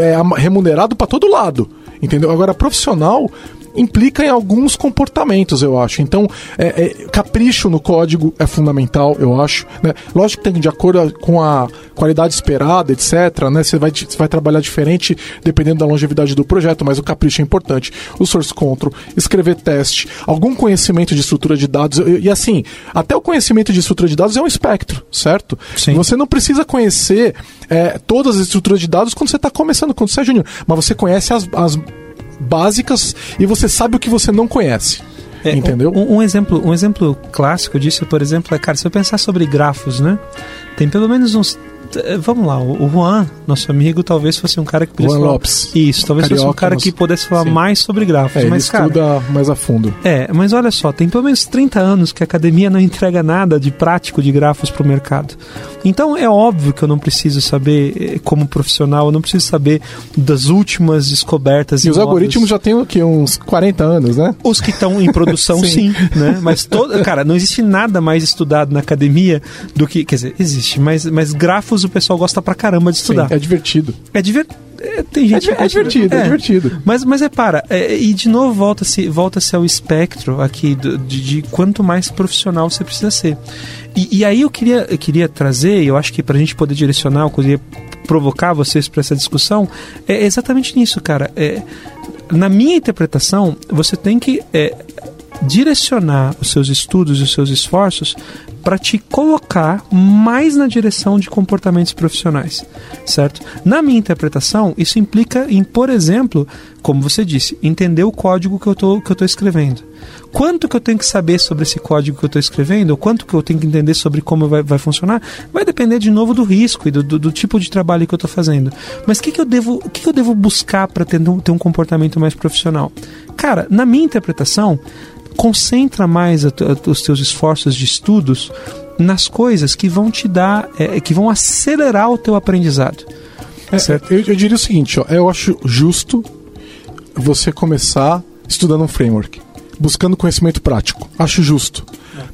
[SPEAKER 2] é remunerado para todo lado. Entendeu? Agora, profissional implica em alguns comportamentos, eu acho. Então, é, é, capricho no código é fundamental, eu acho. Né? Lógico que tem de acordo com a qualidade esperada, etc. Né? Você vai, você vai trabalhar diferente dependendo da longevidade do projeto, mas o capricho é importante. O source control, escrever teste, algum conhecimento de estrutura de dados. E, e assim, até o conhecimento de estrutura de dados é um espectro, certo?
[SPEAKER 3] Sim.
[SPEAKER 2] Você não precisa conhecer é, todas as estruturas de dados quando você está começando, quando você é júnior, mas você conhece as, as básicas e você sabe o que você não conhece.
[SPEAKER 3] É,
[SPEAKER 2] entendeu?
[SPEAKER 3] Um, um exemplo, um exemplo clássico disso, por exemplo, é, cara, se eu pensar sobre grafos, né? Tem pelo menos uns. eh, Vamos lá, o Juan, nosso amigo, talvez fosse um cara que pudesse
[SPEAKER 2] Juan
[SPEAKER 3] falar-
[SPEAKER 2] Lopes.
[SPEAKER 3] Isso, talvez fosse um
[SPEAKER 2] Carioca,
[SPEAKER 3] cara que pudesse falar
[SPEAKER 2] Sim.
[SPEAKER 3] mais sobre grafos.
[SPEAKER 2] É, ele
[SPEAKER 3] mas, cara,
[SPEAKER 2] estuda mais a fundo.
[SPEAKER 3] É, mas olha só, tem pelo menos 30 anos que a academia não entrega nada de prático de grafos para o mercado. Então é óbvio que eu não preciso saber, eh, como profissional, eu não preciso saber das últimas descobertas
[SPEAKER 2] E os
[SPEAKER 3] novas.
[SPEAKER 2] algoritmos já têm o quê? Uns 40 anos, né?
[SPEAKER 3] Os que estão em produção, sim.
[SPEAKER 2] Sim.
[SPEAKER 3] né? Mas, todo, cara, não existe nada mais estudado na academia do que. Quer dizer, existe, mas, mas grafos o pessoal gosta pra caramba de estudar.
[SPEAKER 2] Sim, é divertido.
[SPEAKER 3] É, diver... é, Tem
[SPEAKER 2] É,
[SPEAKER 3] gente
[SPEAKER 2] é
[SPEAKER 3] que-
[SPEAKER 2] divertido, é, divertido.
[SPEAKER 3] Mas, mas é para, é, e de novo volta-se volta ao espectro aqui do- de, de quanto mais profissional você precisa ser. E, e aí eu queria, eu queria trazer, e eu acho que para a gente poder direcionar, eu queria provocar vocês para essa discussão, é exatamente nisso, cara. É, na minha interpretação, você tem que é, direcionar os seus estudos e os seus esforços para te colocar mais na direção de comportamentos profissionais, certo? Na minha interpretação, isso implica em, por exemplo, como você disse, entender o código que eu tô, que eu tô escrevendo. Quanto que eu tenho que saber sobre esse código que eu estou escrevendo, ou quanto que eu tenho que entender sobre como vai, vai funcionar, vai depender de novo do risco e do, do, do tipo de trabalho que eu estou fazendo. Mas que, que eu devo, o que, que eu devo buscar para ter, ter um comportamento mais profissional? Cara, na minha interpretação, concentra mais a a- os teus esforços de estudos nas coisas que vão te dar, é, que vão acelerar o teu aprendizado.
[SPEAKER 2] É,
[SPEAKER 3] Certo.
[SPEAKER 2] eu, eu diria o seguinte, ó, eu acho justo você começar estudando um framework, buscando conhecimento prático. Acho justo.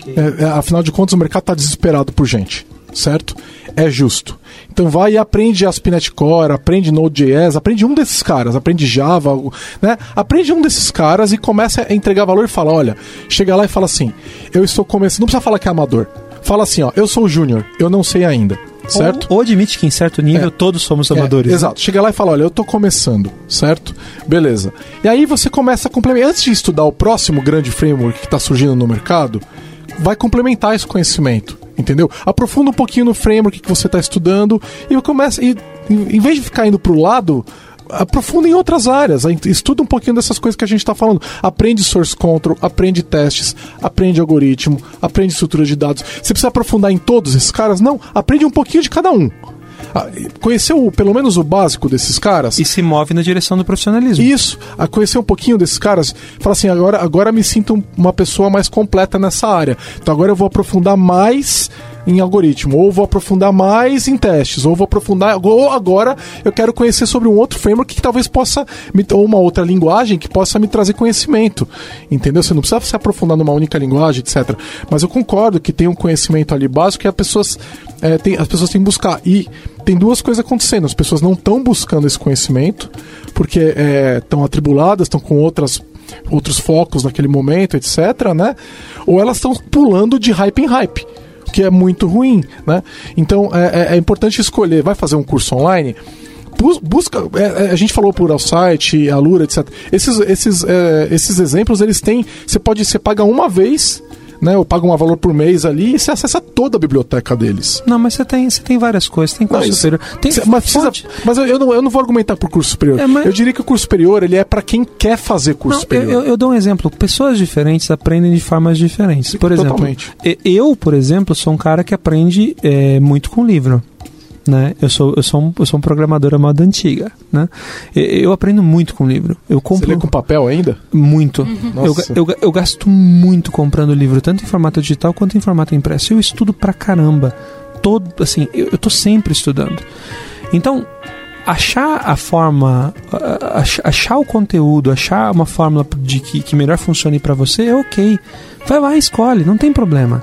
[SPEAKER 2] É, é, afinal de contas, o mercado está desesperado por gente, certo? É justo. Então vai e aprende ASP.NET Core, aprende Node.js, aprende um desses caras, aprende Java, né? Aprende um desses caras e começa a entregar valor e fala, olha, chega lá e fala assim, eu estou começando, não precisa falar que é amador. Fala assim, ó, eu sou júnior, eu não sei ainda, certo?
[SPEAKER 3] Ou, ou admite que em certo nível
[SPEAKER 2] É.
[SPEAKER 3] todos somos
[SPEAKER 2] É,
[SPEAKER 3] amadores. né?
[SPEAKER 2] exato. Chega lá e fala: olha, eu tô começando, certo? Beleza. E aí você começa a complementar. Antes de estudar o próximo grande framework que está surgindo no mercado, vai complementar esse conhecimento. Entendeu? Aprofunda um pouquinho no framework que você está estudando e começa. E, em vez de ficar indo pro lado. Aprofunda em outras áreas, estuda um pouquinho dessas coisas que a gente está falando. Aprende source control, aprende testes, aprende algoritmo, aprende estrutura de dados. Você precisa aprofundar em todos esses caras? Não, aprende um pouquinho de cada um. Ah, Conheceu pelo menos o básico desses caras?
[SPEAKER 3] E se move na direção do profissionalismo.
[SPEAKER 2] Isso, a conhecer um pouquinho desses caras, fala assim, agora, agora me sinto uma pessoa mais completa nessa área. Então agora eu vou aprofundar mais em algoritmo, ou vou aprofundar mais em testes, ou vou aprofundar, ou agora eu quero conhecer sobre um outro framework que talvez possa, me, ou uma outra linguagem que possa me trazer conhecimento. Entendeu? Você não precisa se aprofundar numa única linguagem, etc. Mas eu concordo que tem um conhecimento ali básico que as pessoas, é, tem, as pessoas têm que buscar. E tem duas coisas acontecendo. As pessoas não estão buscando esse conhecimento, porque estão atribuladas, estão com outras outros focos naquele momento, etc, né? Ou elas estão pulando de hype em hype, que é muito ruim, né? Então é, é- é importante escolher, vai fazer um curso online, bus- busca, é, é, a gente falou por Alsite, Alura, etc. Esses esses é, esses exemplos eles têm, você pode você paga uma vez né? Eu pago um valor por mês ali e você acessa toda a biblioteca deles.
[SPEAKER 3] Não, mas você tem, você tem várias coisas. Tem curso
[SPEAKER 2] Mas-
[SPEAKER 3] superior. Tem
[SPEAKER 2] Cê- mas precisa- mas eu, eu não, eu não vou argumentar por curso superior.
[SPEAKER 3] É, mas-
[SPEAKER 2] Eu diria que o curso superior ele é para quem quer fazer curso
[SPEAKER 3] Não,
[SPEAKER 2] superior.
[SPEAKER 3] eu- eu dou um exemplo. Pessoas diferentes aprendem de formas diferentes. Por exemplo,
[SPEAKER 2] Totalmente.
[SPEAKER 3] eu, por exemplo, sou um cara que aprende é, muito com livro. Né? Eu, sou, eu, sou um, eu sou um programador à moda antiga. Né? E- Eu aprendo muito com livro. Eu
[SPEAKER 2] Você
[SPEAKER 3] compro
[SPEAKER 2] lê com papel ainda?
[SPEAKER 3] muito. Eu,
[SPEAKER 2] Nossa.
[SPEAKER 3] eu, eu gasto muito comprando livro, tanto em formato digital quanto em formato impresso. Eu estudo pra caramba. Todo, assim, eu, eu tô sempre estudando. Então, achar a forma, achar o conteúdo, achar uma fórmula de que, que melhor funcione pra você é ok. Vai lá escolhe, não tem problema.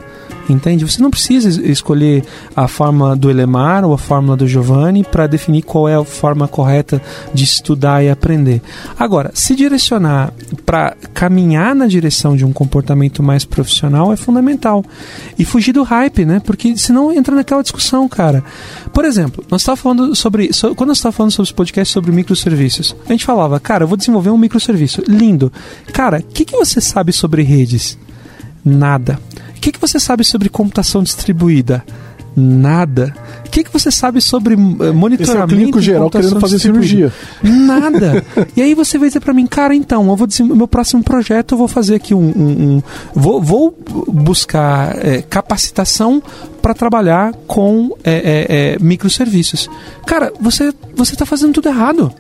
[SPEAKER 3] Entende? Você não precisa es- escolher a forma do Elemar ou a fórmula do Giovanni para definir qual é a forma correta de estudar e aprender. Agora, se direcionar para caminhar na direção de um comportamento mais profissional é fundamental. E fugir do hype, né? Porque senão entra naquela discussão, cara. Por exemplo, nós estávamos falando sobre. so- quando nós estávamos falando sobre os podcasts sobre microserviços, a gente falava, cara, eu vou desenvolver um microserviço. Lindo. Cara, o que, que você sabe sobre redes? Nada. O que, que você sabe sobre computação distribuída? Nada. O que, que você sabe sobre eh,
[SPEAKER 2] Esse é
[SPEAKER 3] monitoramento?
[SPEAKER 2] o clínico geral querendo fazer cirurgia.
[SPEAKER 3] Nada. e aí você vai dizer pra mim, cara, então, eu vou desen- meu próximo projeto eu vou fazer aqui um, um- um- vou, vou buscar é, capacitação para trabalhar com é, é, microserviços. Cara, você você está fazendo tudo errado.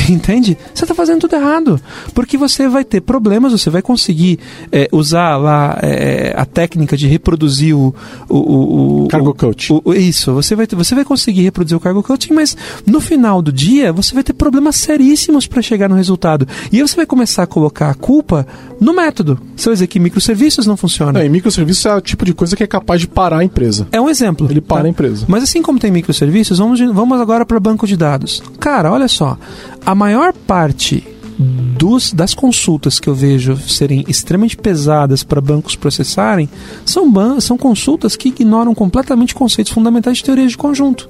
[SPEAKER 3] Entende? Você está fazendo tudo errado. Porque você vai ter problemas, você vai conseguir é, usar lá é, a técnica de reproduzir o. o, o- o-
[SPEAKER 2] Cargo coach.
[SPEAKER 3] o- o- isso, você vai, você vai conseguir reproduzir o cargo coaching, mas no final do dia você vai ter problemas seríssimos para chegar no resultado. E aí você vai começar a colocar a culpa no método. Você vai dizer que microserviços não funcionam.
[SPEAKER 2] É, e microserviço é o tipo de coisa que é capaz de parar a empresa.
[SPEAKER 3] É um exemplo.
[SPEAKER 2] Ele para
[SPEAKER 3] tá?
[SPEAKER 2] a empresa.
[SPEAKER 3] Mas assim como tem microserviços, vamos, vamos agora para banco de dados. Cara, olha só. A maior parte dos, das consultas que eu vejo serem extremamente pesadas para bancos processarem são, ban são consultas que ignoram completamente conceitos fundamentais de teorias de conjunto.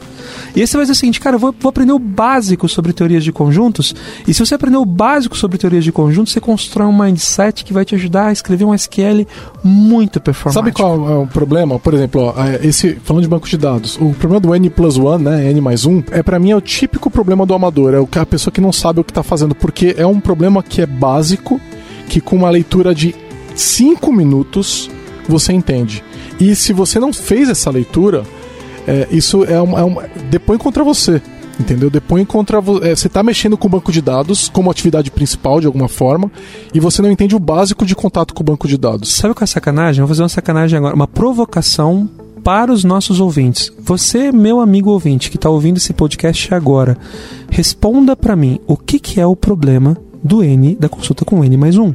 [SPEAKER 3] E aí você vai dizer o seguinte, cara, eu vou, vou aprender o básico sobre teorias de conjuntos, e se você aprender o básico sobre teorias de conjuntos, você constrói um mindset que vai te ajudar a escrever um SQL muito performático.
[SPEAKER 2] Sabe qual é o problema? Por exemplo, ó, é, esse falando de banco de dados, o problema do N plus né, N mais um, é para mim é o típico problema do amador, é a pessoa que não sabe o que tá fazendo, porque é um problema que é básico, que com uma leitura de 5 minutos você entende. E se você não fez essa leitura, é, isso é uma, é uma- depõe contra você. Entendeu? Depõe contra é, você está mexendo com o banco de dados como atividade principal de alguma forma e você não entende o básico de contato com o banco de dados.
[SPEAKER 3] Sabe qual é a sacanagem? Vou fazer uma sacanagem agora, uma provocação para os nossos ouvintes. Você, meu amigo ouvinte, que está ouvindo esse podcast agora, responda para mim o que, que é o problema do N da consulta com N mais um.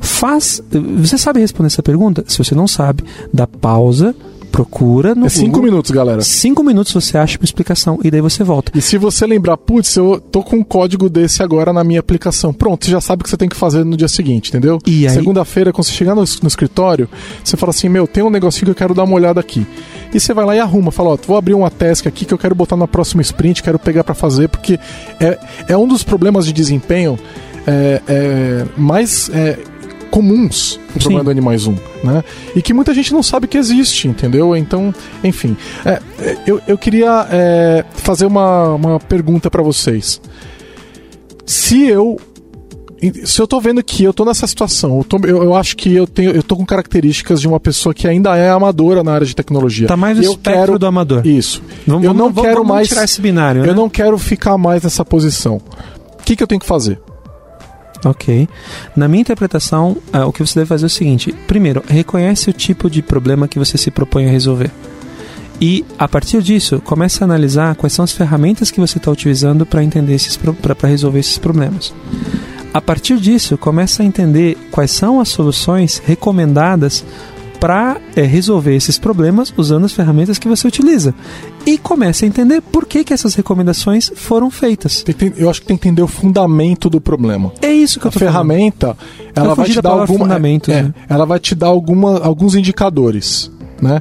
[SPEAKER 3] Faz. Você sabe responder essa pergunta? Se você não sabe, dá pausa, procura no
[SPEAKER 2] É 5
[SPEAKER 3] Google.
[SPEAKER 2] minutos, galera.
[SPEAKER 3] Cinco minutos você acha uma explicação e daí você volta.
[SPEAKER 2] E se você lembrar, putz, eu tô com um código desse agora na minha aplicação. Pronto, você já sabe o que você tem que fazer no dia seguinte, entendeu?
[SPEAKER 3] E aí-
[SPEAKER 2] Segunda-feira, quando você chegar no, no escritório, você fala assim: Meu, tem um negocinho que eu quero dar uma olhada aqui. E você vai lá e arruma, fala: Ó, vou abrir uma task aqui que eu quero botar na próxima sprint, quero pegar pra fazer, porque é, é um dos problemas de desempenho é, é, mais. é, comuns o problema
[SPEAKER 3] Sim.
[SPEAKER 2] do N mais um, né? E que muita gente não sabe que existe, entendeu? Então, enfim. É, é, eu, eu queria é, fazer uma, uma pergunta pra vocês. Se eu. Se eu tô vendo que eu tô nessa situação, eu, tô- eu- eu acho que eu tenho, eu tô com características de uma pessoa que ainda é amadora na área de tecnologia.
[SPEAKER 3] Tá mais no
[SPEAKER 2] eu
[SPEAKER 3] espectro
[SPEAKER 2] quero
[SPEAKER 3] do amador.
[SPEAKER 2] Isso.
[SPEAKER 3] Vamos-
[SPEAKER 2] eu não
[SPEAKER 3] vamos-
[SPEAKER 2] quero
[SPEAKER 3] vamos
[SPEAKER 2] mais
[SPEAKER 3] tirar esse binário, né?
[SPEAKER 2] Eu não quero ficar mais nessa posição. O que, que eu tenho que fazer?
[SPEAKER 3] Ok. Na minha interpretação, ah, o que você deve fazer é o seguinte: primeiro, reconhece o tipo de problema que você se propõe a resolver. E a partir disso, comece a analisar quais são as ferramentas que você está utilizando para entender esses para resolver esses problemas. A partir disso, comece a entender quais são as soluções recomendadas para resolver esses problemas usando as ferramentas que você utiliza. E comece a entender por que, que essas recomendações foram feitas.
[SPEAKER 2] Eu acho que tem que entender o fundamento do problema.
[SPEAKER 3] É isso que eu
[SPEAKER 2] A
[SPEAKER 3] tô falando.
[SPEAKER 2] ferramenta, ela vai te
[SPEAKER 3] da
[SPEAKER 2] dar
[SPEAKER 3] palavra
[SPEAKER 2] alguma,
[SPEAKER 3] fundamentos,
[SPEAKER 2] é,
[SPEAKER 3] né?
[SPEAKER 2] ela vai te dar alguma, alguns indicadores, né?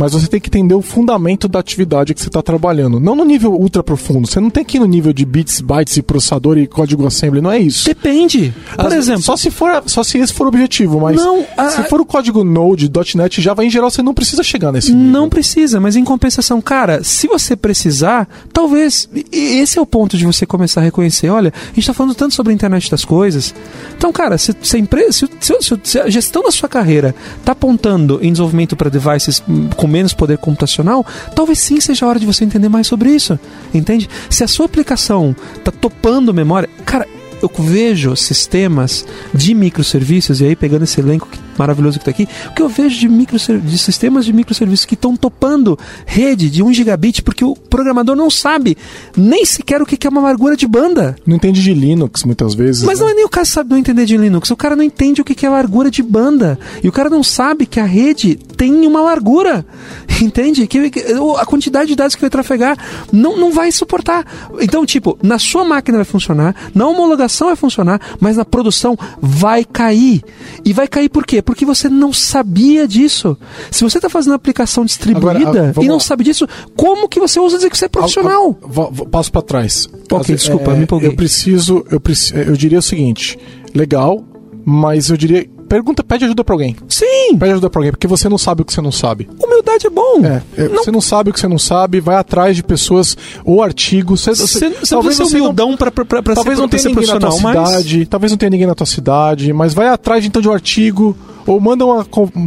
[SPEAKER 2] Mas você tem que entender o fundamento da atividade que você está trabalhando. Não no nível ultra profundo. Você não tem que ir no nível de bits, bytes e processador e código assembly. Não é isso.
[SPEAKER 3] Depende. Por
[SPEAKER 2] Às-
[SPEAKER 3] exemplo,
[SPEAKER 2] Só se, for, só se esse for o objetivo, mas
[SPEAKER 3] Não, a-
[SPEAKER 2] se for o código Node, .NET, Java, em geral, você não precisa chegar nesse nível.
[SPEAKER 3] Não precisa, mas em compensação, cara, se você precisar, talvez esse é o ponto de você começar a reconhecer. Olha, a gente está falando tanto sobre a internet das coisas. Então, cara, se, se, a, empresa, se, se- se- se a gestão da sua carreira está apontando em desenvolvimento para devices hum, com menos poder computacional, talvez sim seja a hora de você entender mais sobre isso. Entende? Se a sua aplicação está topando memória, cara. Eu vejo sistemas de microserviços, e aí pegando esse elenco que- maravilhoso que está aqui, o que eu vejo de, microser- de sistemas de microserviços que estão topando rede de 1 gigabit porque o programador não sabe nem sequer o que é uma largura de banda.
[SPEAKER 2] Não entende de Linux, muitas vezes.
[SPEAKER 3] Mas
[SPEAKER 2] né?
[SPEAKER 3] não é nem o cara sabe não entender de Linux, o cara não entende o que é largura de banda. E o cara não sabe que a rede tem uma largura. Entende? Que, a quantidade de dados que vai trafegar não, não vai suportar. Então, tipo, na sua máquina vai funcionar, na homologação vai funcionar, mas na produção vai cair. E vai cair por quê? Porque você não sabia disso. Se você está fazendo aplicação distribuída
[SPEAKER 2] Agora, ah, vamos
[SPEAKER 3] e não
[SPEAKER 2] lá.
[SPEAKER 3] sabe disso, como que você usa dizer que você é profissional?
[SPEAKER 2] Ah, ah, vo- Passo pra trás.
[SPEAKER 3] Ok, desculpa, me empolguei.
[SPEAKER 2] Eu preciso, eu preciso, eu diria o seguinte: legal, mas eu diria, pergunta, pede ajuda pra alguém.
[SPEAKER 3] Sim,
[SPEAKER 2] Pede ajuda pra alguém, porque você não sabe o que você não sabe.
[SPEAKER 3] humildade é bom.
[SPEAKER 2] É, é,
[SPEAKER 3] Não-
[SPEAKER 2] você não sabe o que você não sabe, vai atrás de pessoas ou artigos. Você,
[SPEAKER 3] Você, você
[SPEAKER 2] talvez você não-
[SPEAKER 3] humildão pra, pra, pra, pra
[SPEAKER 2] Talvez
[SPEAKER 3] ser,
[SPEAKER 2] não tenha
[SPEAKER 3] ser
[SPEAKER 2] ninguém na tua
[SPEAKER 3] profissional, mas...
[SPEAKER 2] cidade, talvez não tenha ninguém na tua cidade, mas vai atrás então de um artigo ou manda uma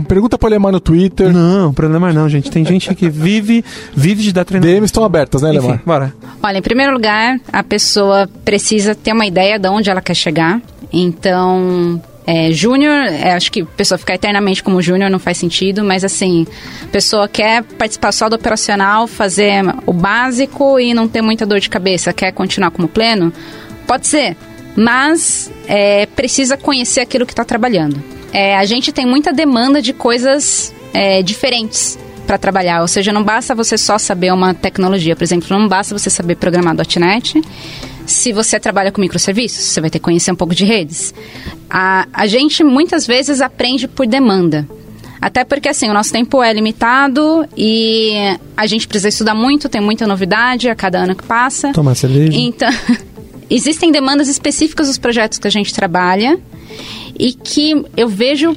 [SPEAKER 2] pergunta pra Lemar no Twitter.
[SPEAKER 3] Não, problema não, gente. Tem gente que vive, vive de dar treinamento.
[SPEAKER 2] DMs estão abertas, né,
[SPEAKER 3] Enfim,
[SPEAKER 2] Lemar?
[SPEAKER 3] bora.
[SPEAKER 4] Olha, em primeiro lugar, a pessoa precisa ter uma ideia de onde ela quer chegar. Então, é, júnior, é, acho que pessoa ficar eternamente como júnior não faz sentido, mas assim, pessoa quer participar só do operacional, fazer o básico e não ter muita dor de cabeça, quer continuar como pleno? Pode ser, mas é, precisa conhecer aquilo que está trabalhando. É, a gente tem muita demanda de coisas é, diferentes para trabalhar, ou seja, não basta você só saber uma tecnologia, por exemplo, não basta você saber programar .NET. Se você trabalha com microserviços, você vai ter que conhecer um pouco de redes. A, a gente muitas vezes aprende por demanda. Até porque assim, o nosso tempo é limitado e a gente precisa estudar muito, tem muita novidade a cada ano que passa.
[SPEAKER 3] Tomar cerveja.
[SPEAKER 4] Então, existem demandas específicas dos projetos que a gente trabalha e que eu vejo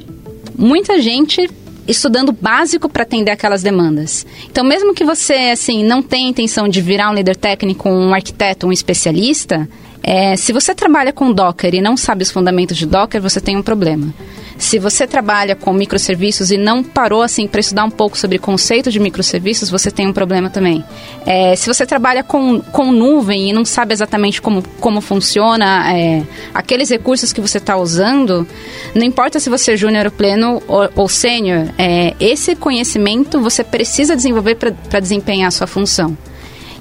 [SPEAKER 4] muita gente estudando básico para atender aquelas demandas. Então, mesmo que você assim não tenha intenção de virar um líder técnico, um arquiteto, um especialista, é, se você trabalha com Docker e não sabe os fundamentos de Docker, você tem um problema. Se você trabalha com microserviços e não parou assim para estudar um pouco sobre conceito de microserviços, você tem um problema também. É, se você trabalha com, com nuvem e não sabe exatamente como, como funciona é, aqueles recursos que você está usando, não importa se você é júnior pleno ou, ou sênior, é, esse conhecimento você precisa desenvolver para desempenhar a sua função.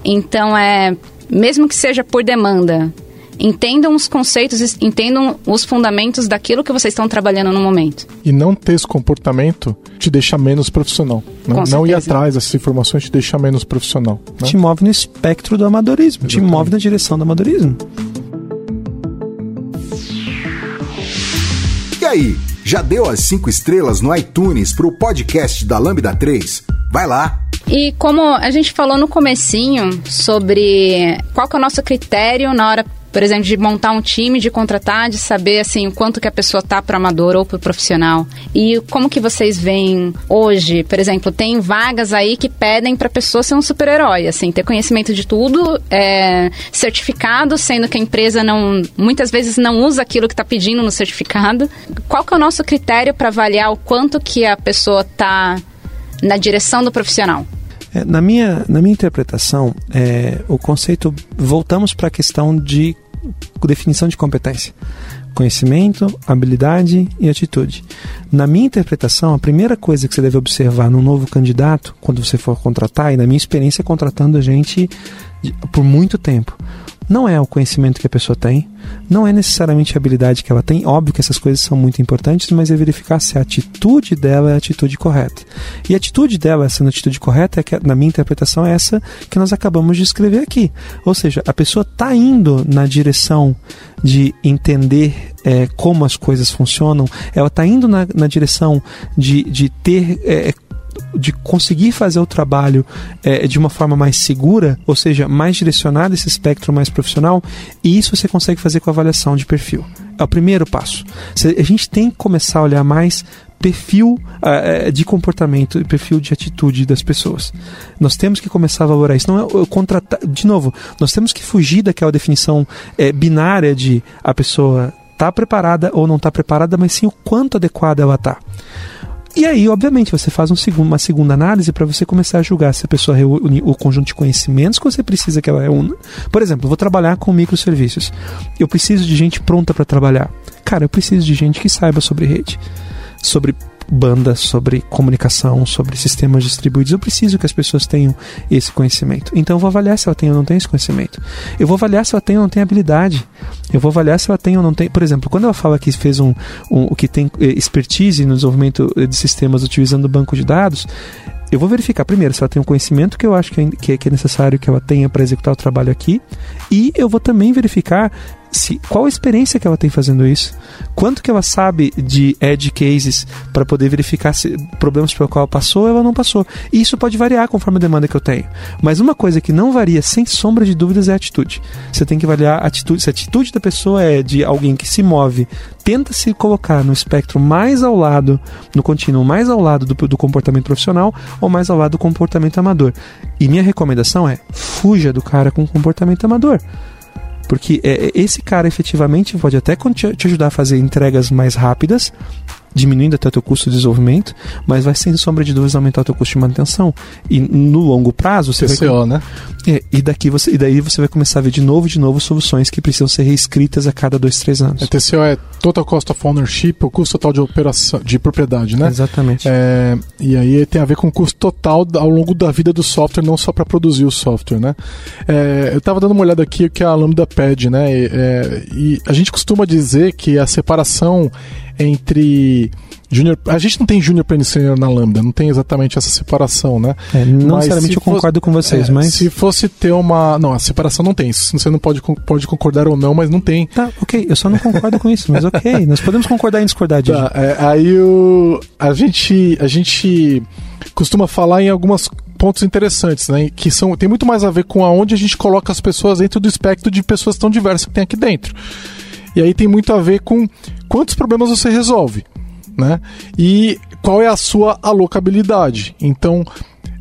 [SPEAKER 4] Então, é, mesmo que seja por demanda, entendam os conceitos, entendam os fundamentos daquilo que vocês estão trabalhando no momento.
[SPEAKER 2] E não ter esse comportamento te deixa menos profissional. né? Não ir atrás dessas informações te deixa menos profissional. né?
[SPEAKER 3] Te move no espectro do amadorismo, te
[SPEAKER 2] Exatamente.
[SPEAKER 3] move na direção do amadorismo.
[SPEAKER 1] E aí, já deu as cinco estrelas no iTunes pro podcast da Lambda 3? Vai lá!
[SPEAKER 4] E como a gente falou no comecinho sobre qual que é o nosso critério na hora, por exemplo, de montar um time, de contratar, de saber assim o quanto que a pessoa tá para amador ou para profissional. E como que vocês veem hoje, por exemplo, tem vagas aí que pedem para pessoa ser um super-herói, assim, ter conhecimento de tudo, é, certificado, sendo que a empresa não muitas vezes não usa aquilo que está pedindo no certificado. Qual que é o nosso critério para avaliar o quanto que a pessoa tá na direção do profissional?
[SPEAKER 3] É, na, minha, na minha interpretação, é, o conceito. Voltamos para a questão de definição de competência: conhecimento, habilidade e atitude. Na minha interpretação, a primeira coisa que você deve observar num novo candidato, quando você for contratar, e na minha experiência contratando a gente por muito tempo, não é o conhecimento que a pessoa tem, não é necessariamente a habilidade que ela tem. Óbvio que essas coisas são muito importantes, mas é verificar se a atitude dela é a atitude correta. E a atitude dela, sendo a atitude correta, é que, na minha interpretação, é essa que nós acabamos de escrever aqui. Ou seja, a pessoa está indo na direção de entender é, como as coisas funcionam, ela está indo na, na direção de, de ter. é, de conseguir fazer o trabalho é, de uma forma mais segura, ou seja, mais direcionada esse espectro mais profissional, e isso você consegue fazer com a avaliação de perfil. É o primeiro passo. A gente tem que começar a olhar mais perfil uh, de comportamento e perfil de atitude das pessoas. Nós temos que começar a valorar isso. Não é contratar. De novo, nós temos que fugir daquela definição é, binária de a pessoa está preparada ou não está preparada, mas sim o quanto adequada ela está. E aí, obviamente, você faz um segundo, uma segunda análise para você começar a julgar se a pessoa reúne o conjunto de conhecimentos que você precisa que ela reúna. Por exemplo, vou trabalhar com microserviços. Eu preciso de gente pronta para trabalhar. Cara, eu preciso de gente que saiba sobre rede, sobre banda, sobre comunicação, sobre sistemas distribuídos. Eu preciso que as pessoas tenham esse conhecimento. Então eu vou avaliar se ela tem ou não tem esse conhecimento. Eu vou avaliar se ela tem ou não tem habilidade. Eu vou avaliar se ela tem ou não tem. Por exemplo, quando ela fala que fez um, um que tem eh, expertise no desenvolvimento de sistemas utilizando banco de dados, eu vou verificar primeiro se ela tem um conhecimento que eu acho que é, que é necessário que ela tenha para executar o trabalho aqui, e eu vou também verificar se, qual a experiência que ela tem fazendo isso, quanto que ela sabe de edge cases para poder verificar se problemas pelo qual ela passou ou ela não passou. E isso pode variar conforme a demanda que eu tenho. Mas uma coisa que não varia sem sombra de dúvidas é a atitude. Você tem que avaliar a atitude. Se a atitude da pessoa é de alguém que se move, tenta se colocar no espectro mais ao lado, no contínuo mais ao lado do, do comportamento profissional ou mais ao lado do comportamento amador. E minha recomendação é fuja do cara com comportamento amador. Porque é, esse cara efetivamente pode até te ajudar a fazer entregas mais rápidas, diminuindo até o teu custo de desenvolvimento, mas vai sem sombra de dúvidas aumentar o teu custo de manutenção. E no longo prazo você
[SPEAKER 2] TCO,
[SPEAKER 3] vai
[SPEAKER 2] né?
[SPEAKER 3] É, e daqui você e daí você vai começar a ver de novo de novo soluções que precisam ser reescritas a cada dois, três anos.
[SPEAKER 2] É, TCO é Total Cost of Ownership, o custo total de operação de propriedade, né?
[SPEAKER 3] Exatamente.
[SPEAKER 2] É, e aí tem a ver com o custo total ao longo da vida do software, não só para produzir o software, né? É, eu estava dando uma olhada aqui que é a Lambda pede, né? E, é, e a gente costuma dizer que a separação entre Junior, a gente não tem Junior Plane Senior na Lambda, não tem exatamente essa separação, né?
[SPEAKER 3] É, não necessariamente eu concordo com vocês,
[SPEAKER 2] é,
[SPEAKER 3] mas.
[SPEAKER 2] Se fosse ter uma. Não, a separação não tem. Você não pode, pode concordar ou não, mas não tem.
[SPEAKER 3] Tá, ok. Eu só não concordo com isso, mas ok. Nós podemos concordar e discordar disso. Tá,
[SPEAKER 2] é, aí o. A gente. A gente costuma falar em algumas pontos interessantes, né? Que são, tem muito mais a ver com aonde a gente coloca as pessoas dentro do espectro de pessoas tão diversas que tem aqui dentro. E aí tem muito a ver com quantos problemas você resolve, né? E qual é a sua alocabilidade. Então,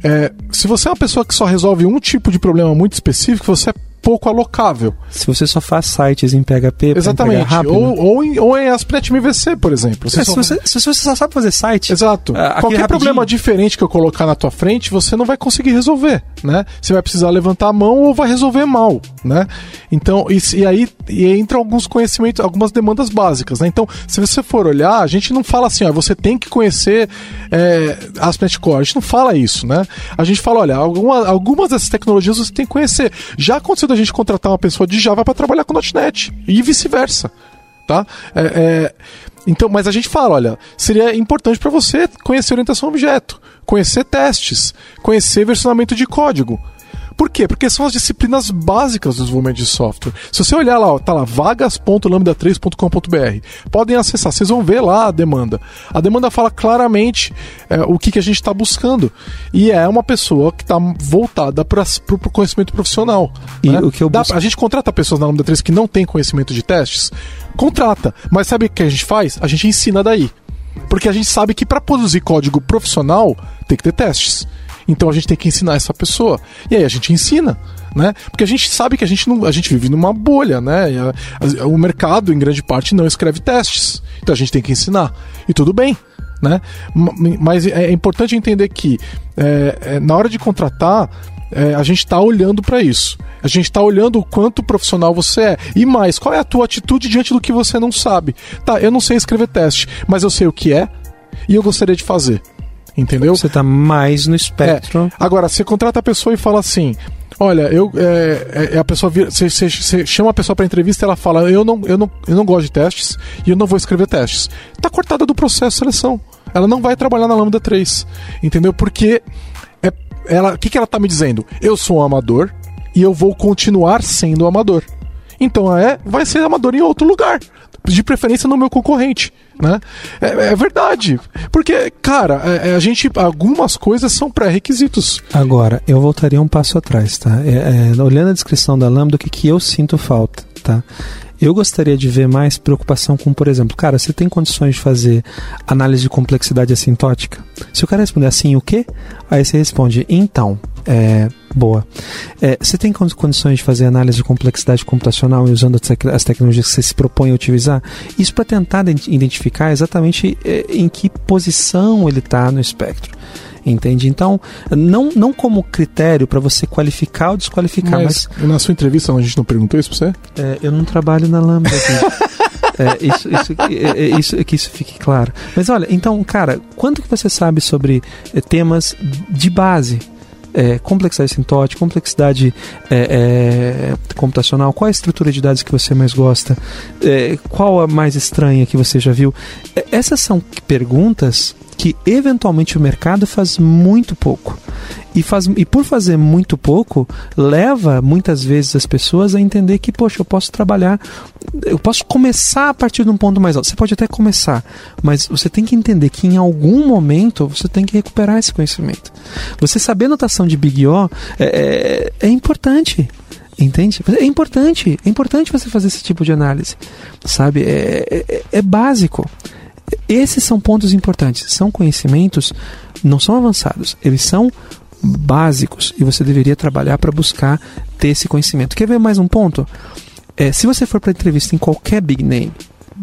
[SPEAKER 2] é, se você é uma pessoa que só resolve um tipo de problema muito específico, você é pouco alocável.
[SPEAKER 3] Se você só faz sites em PHP,
[SPEAKER 2] exatamente,
[SPEAKER 3] rápido,
[SPEAKER 2] ou, ou, em, ou em ASP.NET MVC, por exemplo.
[SPEAKER 3] Você é, se, você, se, você, só sabe fazer site,
[SPEAKER 2] exato. Uh, qualquer rapidinho. problema diferente que eu colocar na tua frente, você não vai conseguir resolver, né? Você vai precisar levantar a mão ou vai resolver mal, né? Então, e, e aí e entra alguns conhecimentos, algumas demandas básicas, né? Então, se você for olhar, a gente não fala assim, ó, você tem que conhecer é, ASP.NET Core. A gente não fala isso, né? A gente fala, olha, alguma, algumas dessas tecnologias você tem que conhecer. Já aconteceu da gente contratar uma pessoa de Java para trabalhar com .NET e vice-versa, tá? É, é, então, mas a gente fala, olha, seria importante para você conhecer orientação a objeto, conhecer testes, conhecer versionamento de código. Por quê? Porque são as disciplinas básicas do desenvolvimento de software. Se você olhar lá, ó, tá lá vagas.lambda3.com.br. Podem acessar, vocês vão ver lá a demanda. A demanda fala claramente é, o que, que a gente está buscando. E é uma pessoa que está voltada para o conhecimento profissional.
[SPEAKER 3] E né? o que eu
[SPEAKER 2] Dá, A gente contrata pessoas na Lambda 3 que não têm conhecimento de testes? Contrata. Mas sabe o que a gente faz? A gente ensina daí. Porque a gente sabe que para produzir código profissional tem que ter testes. Então a gente tem que ensinar essa pessoa. E aí a gente ensina. Né? Porque a gente sabe que a gente, não, a gente vive numa bolha, né? A, a, o mercado, em grande parte, não escreve testes. Então a gente tem que ensinar. E tudo bem. Né? Mas é importante entender que é, é, na hora de contratar, é, a gente está olhando para isso. A gente está olhando o quanto profissional você é. E mais, qual é a tua atitude diante do que você não sabe? Tá, eu não sei escrever teste, mas eu sei o que é e eu gostaria de fazer. Entendeu?
[SPEAKER 3] Você está mais no espectro.
[SPEAKER 2] É. Agora, você contrata a pessoa e fala assim: Olha, eu é, é, é a pessoa você, você, chama a pessoa para entrevista e ela fala: eu não, eu, não, eu não gosto de testes e eu não vou escrever testes. Tá cortada do processo de seleção. Ela não vai trabalhar na Lambda 3. Entendeu? Porque é, ela, o que, que ela tá me dizendo? Eu sou um amador e eu vou continuar sendo um amador. Então é, vai ser amador em outro lugar. De preferência no meu concorrente né? É, é verdade. Porque, cara, é, é, a gente. Algumas coisas são pré-requisitos.
[SPEAKER 3] Agora, eu voltaria um passo atrás, tá? É, é, olhando a descrição da Lambda, o que, que eu sinto falta, tá? Eu gostaria de ver mais preocupação com, por exemplo, cara, você tem condições de fazer análise de complexidade assintótica? Se o cara responder assim, o quê? Aí você responde, então, é, boa. É, você tem condições de fazer análise de complexidade computacional usando as tecnologias que você se propõe a utilizar? Isso para tentar identificar exatamente é, em que posição ele está no espectro entende? Então, não, não como critério para você qualificar ou desqualificar, mas,
[SPEAKER 2] mas, Na sua entrevista, a gente não perguntou isso para você?
[SPEAKER 3] É, eu não trabalho na Lambda. é, isso, isso, é, é, isso, que isso fique claro. Mas olha, então, cara, quanto que você sabe sobre é, temas de base? É, complexidade sintótica, complexidade é, é, computacional, qual a estrutura de dados que você mais gosta, é, qual a mais estranha que você já viu. essas são perguntas que eventualmente o mercado faz muito pouco. E, faz, e por fazer muito pouco, leva muitas vezes as pessoas a entender que, poxa, eu posso trabalhar, eu posso começar a partir de um ponto mais alto. Você pode até começar, mas você tem que entender que em algum momento você tem que recuperar esse conhecimento. Você saber notação de Big O é, é, é importante. Entende? É importante, é importante você fazer esse tipo de análise, sabe? É, é, é básico. Esses são pontos importantes. São conhecimentos, não são avançados, eles são básicos e você deveria trabalhar para buscar ter esse conhecimento. Quer ver mais um ponto? É, se você for para entrevista em qualquer big name,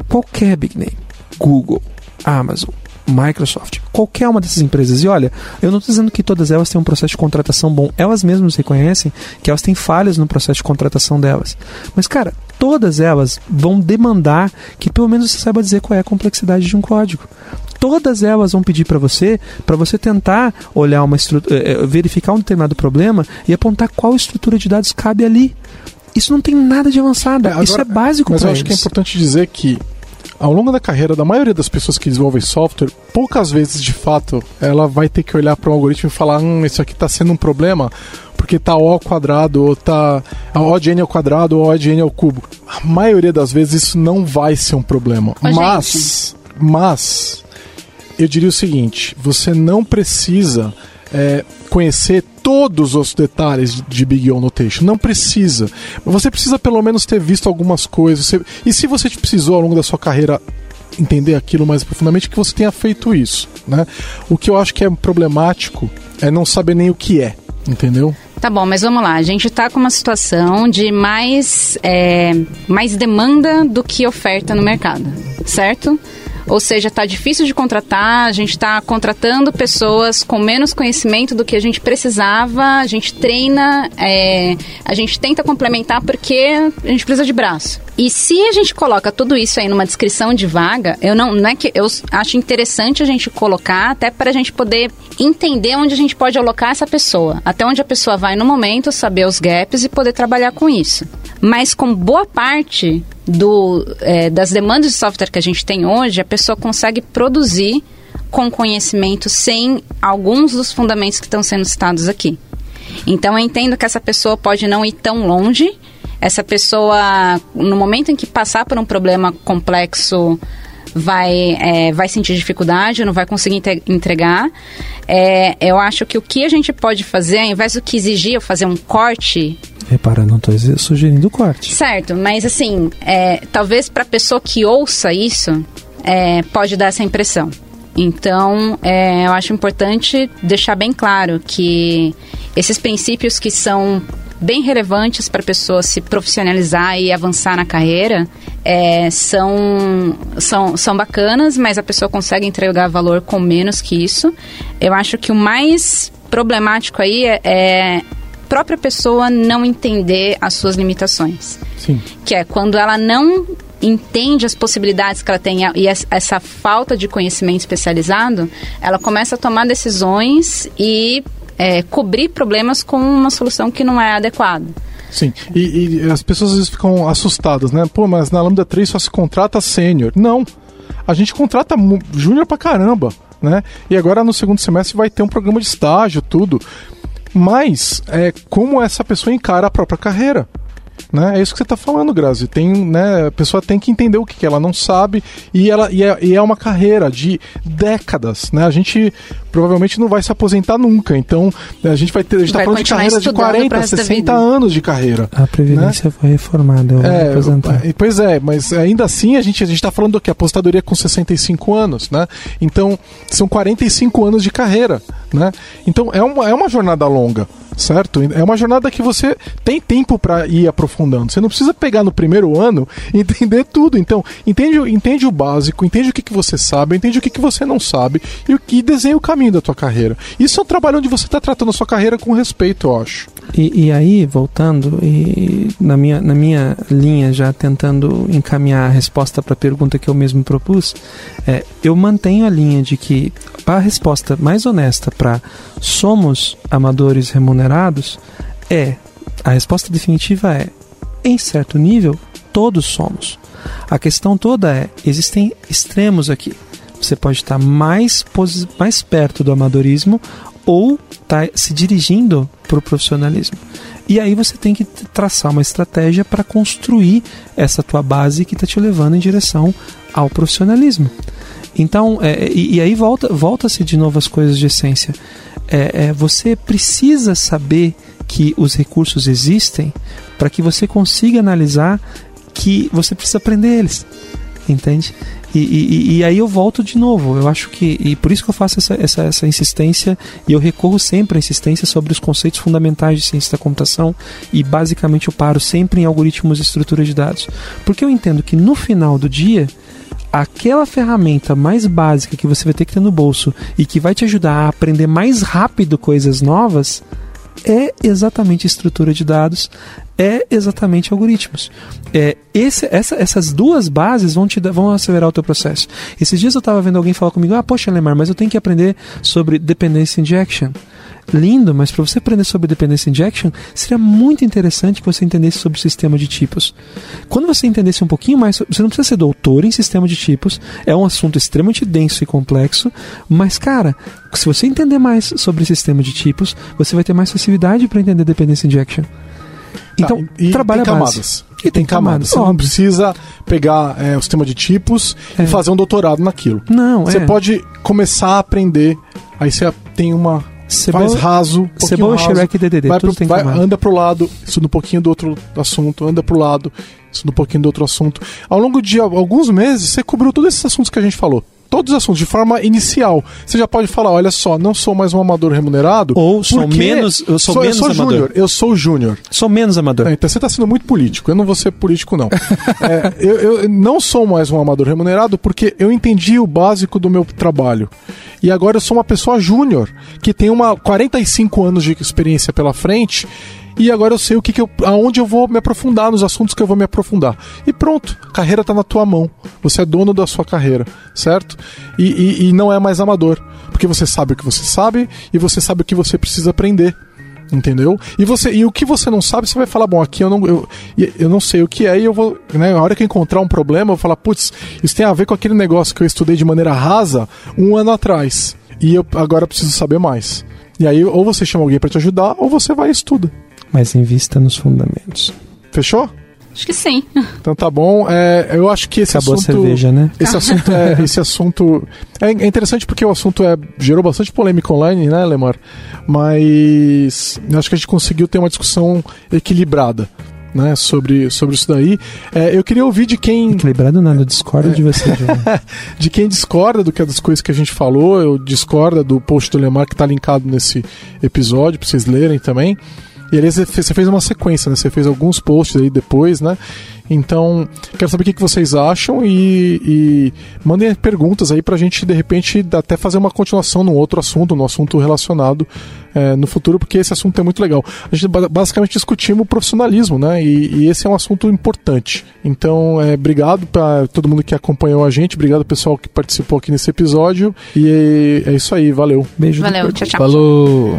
[SPEAKER 3] qualquer big name, Google, Amazon, Microsoft, qualquer uma dessas empresas. E olha, eu não estou dizendo que todas elas têm um processo de contratação bom. Elas mesmas reconhecem que elas têm falhas no processo de contratação delas. Mas, cara, todas elas vão demandar que pelo menos você saiba dizer qual é a complexidade de um código. Todas elas vão pedir para você, para você tentar olhar uma estrutura, eh, eh, verificar um determinado problema e apontar qual estrutura de dados cabe ali. Isso não tem nada de avançado. Agora, Isso é básico
[SPEAKER 2] Mas
[SPEAKER 3] eu
[SPEAKER 2] acho
[SPEAKER 3] eles.
[SPEAKER 2] que é importante dizer que ao longo da carreira da maioria das pessoas que desenvolvem software, poucas vezes de fato ela vai ter que olhar para um algoritmo e falar: hum, isso aqui está sendo um problema porque tá O ao quadrado, ou tá O de N ao quadrado, ou O de N ao cubo. A maioria das vezes isso não vai ser um problema.
[SPEAKER 4] Ô,
[SPEAKER 2] mas,
[SPEAKER 4] gente.
[SPEAKER 2] mas, eu diria o seguinte: você não precisa é, conhecer todos os detalhes de Big O Notation. Não precisa. Você precisa pelo menos ter visto algumas coisas. E se você precisou ao longo da sua carreira entender aquilo mais profundamente, que você tenha feito isso. Né? O que eu acho que é problemático é não saber nem o que é. Entendeu?
[SPEAKER 4] Tá bom, mas vamos lá. A gente tá com uma situação de mais, é, mais demanda do que oferta no mercado, certo? Ou seja, tá difícil de contratar, a gente está contratando pessoas com menos conhecimento do que a gente precisava, a gente treina, é, a gente tenta complementar porque a gente precisa de braço. E se a gente coloca tudo isso aí numa descrição de vaga, eu não, não é que eu acho interessante a gente colocar até para a gente poder entender onde a gente pode alocar essa pessoa, até onde a pessoa vai no momento, saber os gaps e poder trabalhar com isso. Mas com boa parte do, é, das demandas de software que a gente tem hoje, a pessoa consegue produzir com conhecimento sem alguns dos fundamentos que estão sendo citados aqui. Então eu entendo que essa pessoa pode não ir tão longe. Essa pessoa, no momento em que passar por um problema complexo, vai, é, vai sentir dificuldade, não vai conseguir entregar. É, eu acho que o que a gente pode fazer, ao invés do que exigir eu fazer um corte
[SPEAKER 3] Repara, não estou sugerindo corte.
[SPEAKER 4] Certo, mas assim, é, talvez para a pessoa que ouça isso, é, pode dar essa impressão. Então, é, eu acho importante deixar bem claro que esses princípios que são bem relevantes para a pessoa se profissionalizar e avançar na carreira é, são, são, são bacanas, mas a pessoa consegue entregar valor com menos que isso. Eu acho que o mais problemático aí é, é própria pessoa não entender as suas limitações.
[SPEAKER 2] Sim.
[SPEAKER 4] Que é quando ela não entende as possibilidades que ela tem e es- essa falta de conhecimento especializado, ela começa a tomar decisões e é, cobrir problemas com uma solução que não é adequada.
[SPEAKER 2] Sim. E, e as pessoas às vezes ficam assustadas, né? Pô, mas na Lambda 3 só se contrata sênior. Não. A gente contrata júnior pra caramba, né? E agora no segundo semestre vai ter um programa de estágio, tudo. Mas é como essa pessoa encara a própria carreira. Né? É isso que você está falando, Grazi. Tem, né, a pessoa tem que entender o que, que ela não sabe e, ela, e é, e, é, uma carreira de décadas. Né? A gente provavelmente não vai se aposentar nunca. Então, a gente vai ter. A gente está falando de carreira de 40, 60 anos de carreira.
[SPEAKER 3] A Previdência né? foi reformada, eu
[SPEAKER 2] é, é, Pois é, mas ainda assim a gente a está falando do que? Apostadoria com 65 anos, né? Então, são 45 anos de carreira. Né? Então é uma, é uma jornada longa certo? É uma jornada que você tem tempo para ir aprofundando. Você não precisa pegar no primeiro ano e entender tudo. Então, entende, entende o básico, entende o que, que você sabe, entende o que, que você não sabe e, e desenha o caminho da tua carreira. Isso é um trabalho onde você está tratando a sua carreira com respeito, eu acho.
[SPEAKER 3] E, e, aí, voltando, e na, minha, na minha linha, já tentando encaminhar a resposta para a pergunta que eu mesmo propus, é, eu mantenho a linha de que a resposta mais honesta para somos amadores remunerados é a resposta definitiva é em certo nível todos somos. A questão toda é existem extremos aqui. Você pode estar mais, mais perto do amadorismo ou está se dirigindo para o profissionalismo. E aí você tem que traçar uma estratégia para construir essa tua base que está te levando em direção ao profissionalismo. Então, é, e, e, aí volta, volta-se de novo as coisas de essência. É, é, você precisa saber que os recursos existem para que você consiga analisar que você precisa aprender eles. Entende? E, e, e, aí eu volto de novo. Eu acho que. E por isso que eu faço essa, essa, essa insistência e eu recorro sempre à insistência sobre os conceitos fundamentais de ciência da computação e basicamente eu paro sempre em algoritmos e estrutura de dados. Porque eu entendo que no final do dia aquela ferramenta mais básica que você vai ter que ter no bolso e que vai te ajudar a aprender mais rápido coisas novas é exatamente estrutura de dados, é exatamente algoritmos. É, esse, essa, essas duas bases vão te vão acelerar o teu processo. Esses dias eu estava vendo alguém falar comigo, ah, poxa, Lemar, mas eu tenho que aprender sobre dependency injection lindo, mas para você aprender sobre dependency injection, seria muito interessante que você entendesse sobre o sistema de tipos. Quando você entendesse um pouquinho mais, você não precisa ser doutor em sistema de tipos, é um assunto extremamente denso e complexo, mas cara, se você entender mais sobre sistema de tipos, você vai ter mais facilidade para entender dependency injection.
[SPEAKER 2] Tá, então, tá, e, trabalha tem camadas. E tem, camadas. Você não precisa pegar é, o sistema de tipos é. e fazer um doutorado naquilo.
[SPEAKER 3] Não,
[SPEAKER 2] Você é. pode começar a aprender, aí você tem uma Cebola, faz raso, um
[SPEAKER 3] Cebola, raso, Shrek e DDD,
[SPEAKER 2] vai pro, vai, anda pro lado, estuda um pouquinho do outro assunto, anda pro lado, estuda um pouquinho do outro assunto. Ao longo de alguns meses, você cobriu todos esses assuntos que a gente falou todos os assuntos de forma inicial. Você já pode falar, olha só, não sou mais um amador remunerado.
[SPEAKER 3] Ou sou menos, eu sou, sou menos eu sou
[SPEAKER 2] amador. Júnior, eu sou júnior.
[SPEAKER 3] Sou menos amador.
[SPEAKER 2] É, então você está sendo muito político. Eu não vou ser político não. é, eu, eu não sou mais um amador remunerado porque eu entendi o básico do meu trabalho. E agora eu sou uma pessoa júnior que tem uma 45 anos de experiência pela frente e agora eu sei o que, que eu, aonde eu vou me aprofundar, nos assuntos que eu vou me aprofundar. E pronto, a carreira está na tua mão. Você é dono da sua carreira, certo? E, e, e, não é mais amador, porque você sabe o que você sabe e você sabe o que você precisa aprender. Entendeu? E você e o que você não sabe, você vai falar, bom, aqui eu não eu, eu não sei o que é e eu vou, né, a hora que eu encontrar um problema, eu vou falar, putz, isso tem a ver com aquele negócio que eu estudei de maneira rasa um ano atrás. E eu agora preciso saber mais. E aí, ou você chama alguém para te ajudar, ou você vai e estuda
[SPEAKER 3] mas invista nos fundamentos.
[SPEAKER 2] Fechou?
[SPEAKER 4] Acho que sim.
[SPEAKER 2] Então tá bom. É, eu acho que esse
[SPEAKER 3] Acabou
[SPEAKER 2] assunto.
[SPEAKER 3] A cerveja, né?
[SPEAKER 2] Esse assunto é. Esse assunto é, é interessante porque o assunto é, gerou bastante polêmica online, né, Lemar? Mas eu acho que a gente conseguiu ter uma discussão equilibrada. Né, sobre, sobre isso daí. É, eu queria ouvir de quem.
[SPEAKER 3] Equilibrado nada, discorda é, de você,
[SPEAKER 2] De quem discorda do que das coisas que a gente falou, eu discorda do post do Lemar que está linkado nesse episódio, para vocês lerem também. E aliás, você fez uma sequência, né? Você fez alguns posts aí depois, né? Então, quero saber o que vocês acham e, e mandem perguntas aí pra gente, de repente, até fazer uma continuação num outro assunto, num assunto relacionado é, no futuro, porque esse assunto é muito legal. A gente basicamente discutimos o profissionalismo, né? E, e esse é um assunto importante. Então, é, obrigado para todo mundo que acompanhou a gente, obrigado pessoal que participou aqui nesse episódio. E é, é isso aí, valeu.
[SPEAKER 4] Beijo. Valeu, tchau, tchau.
[SPEAKER 3] Falou.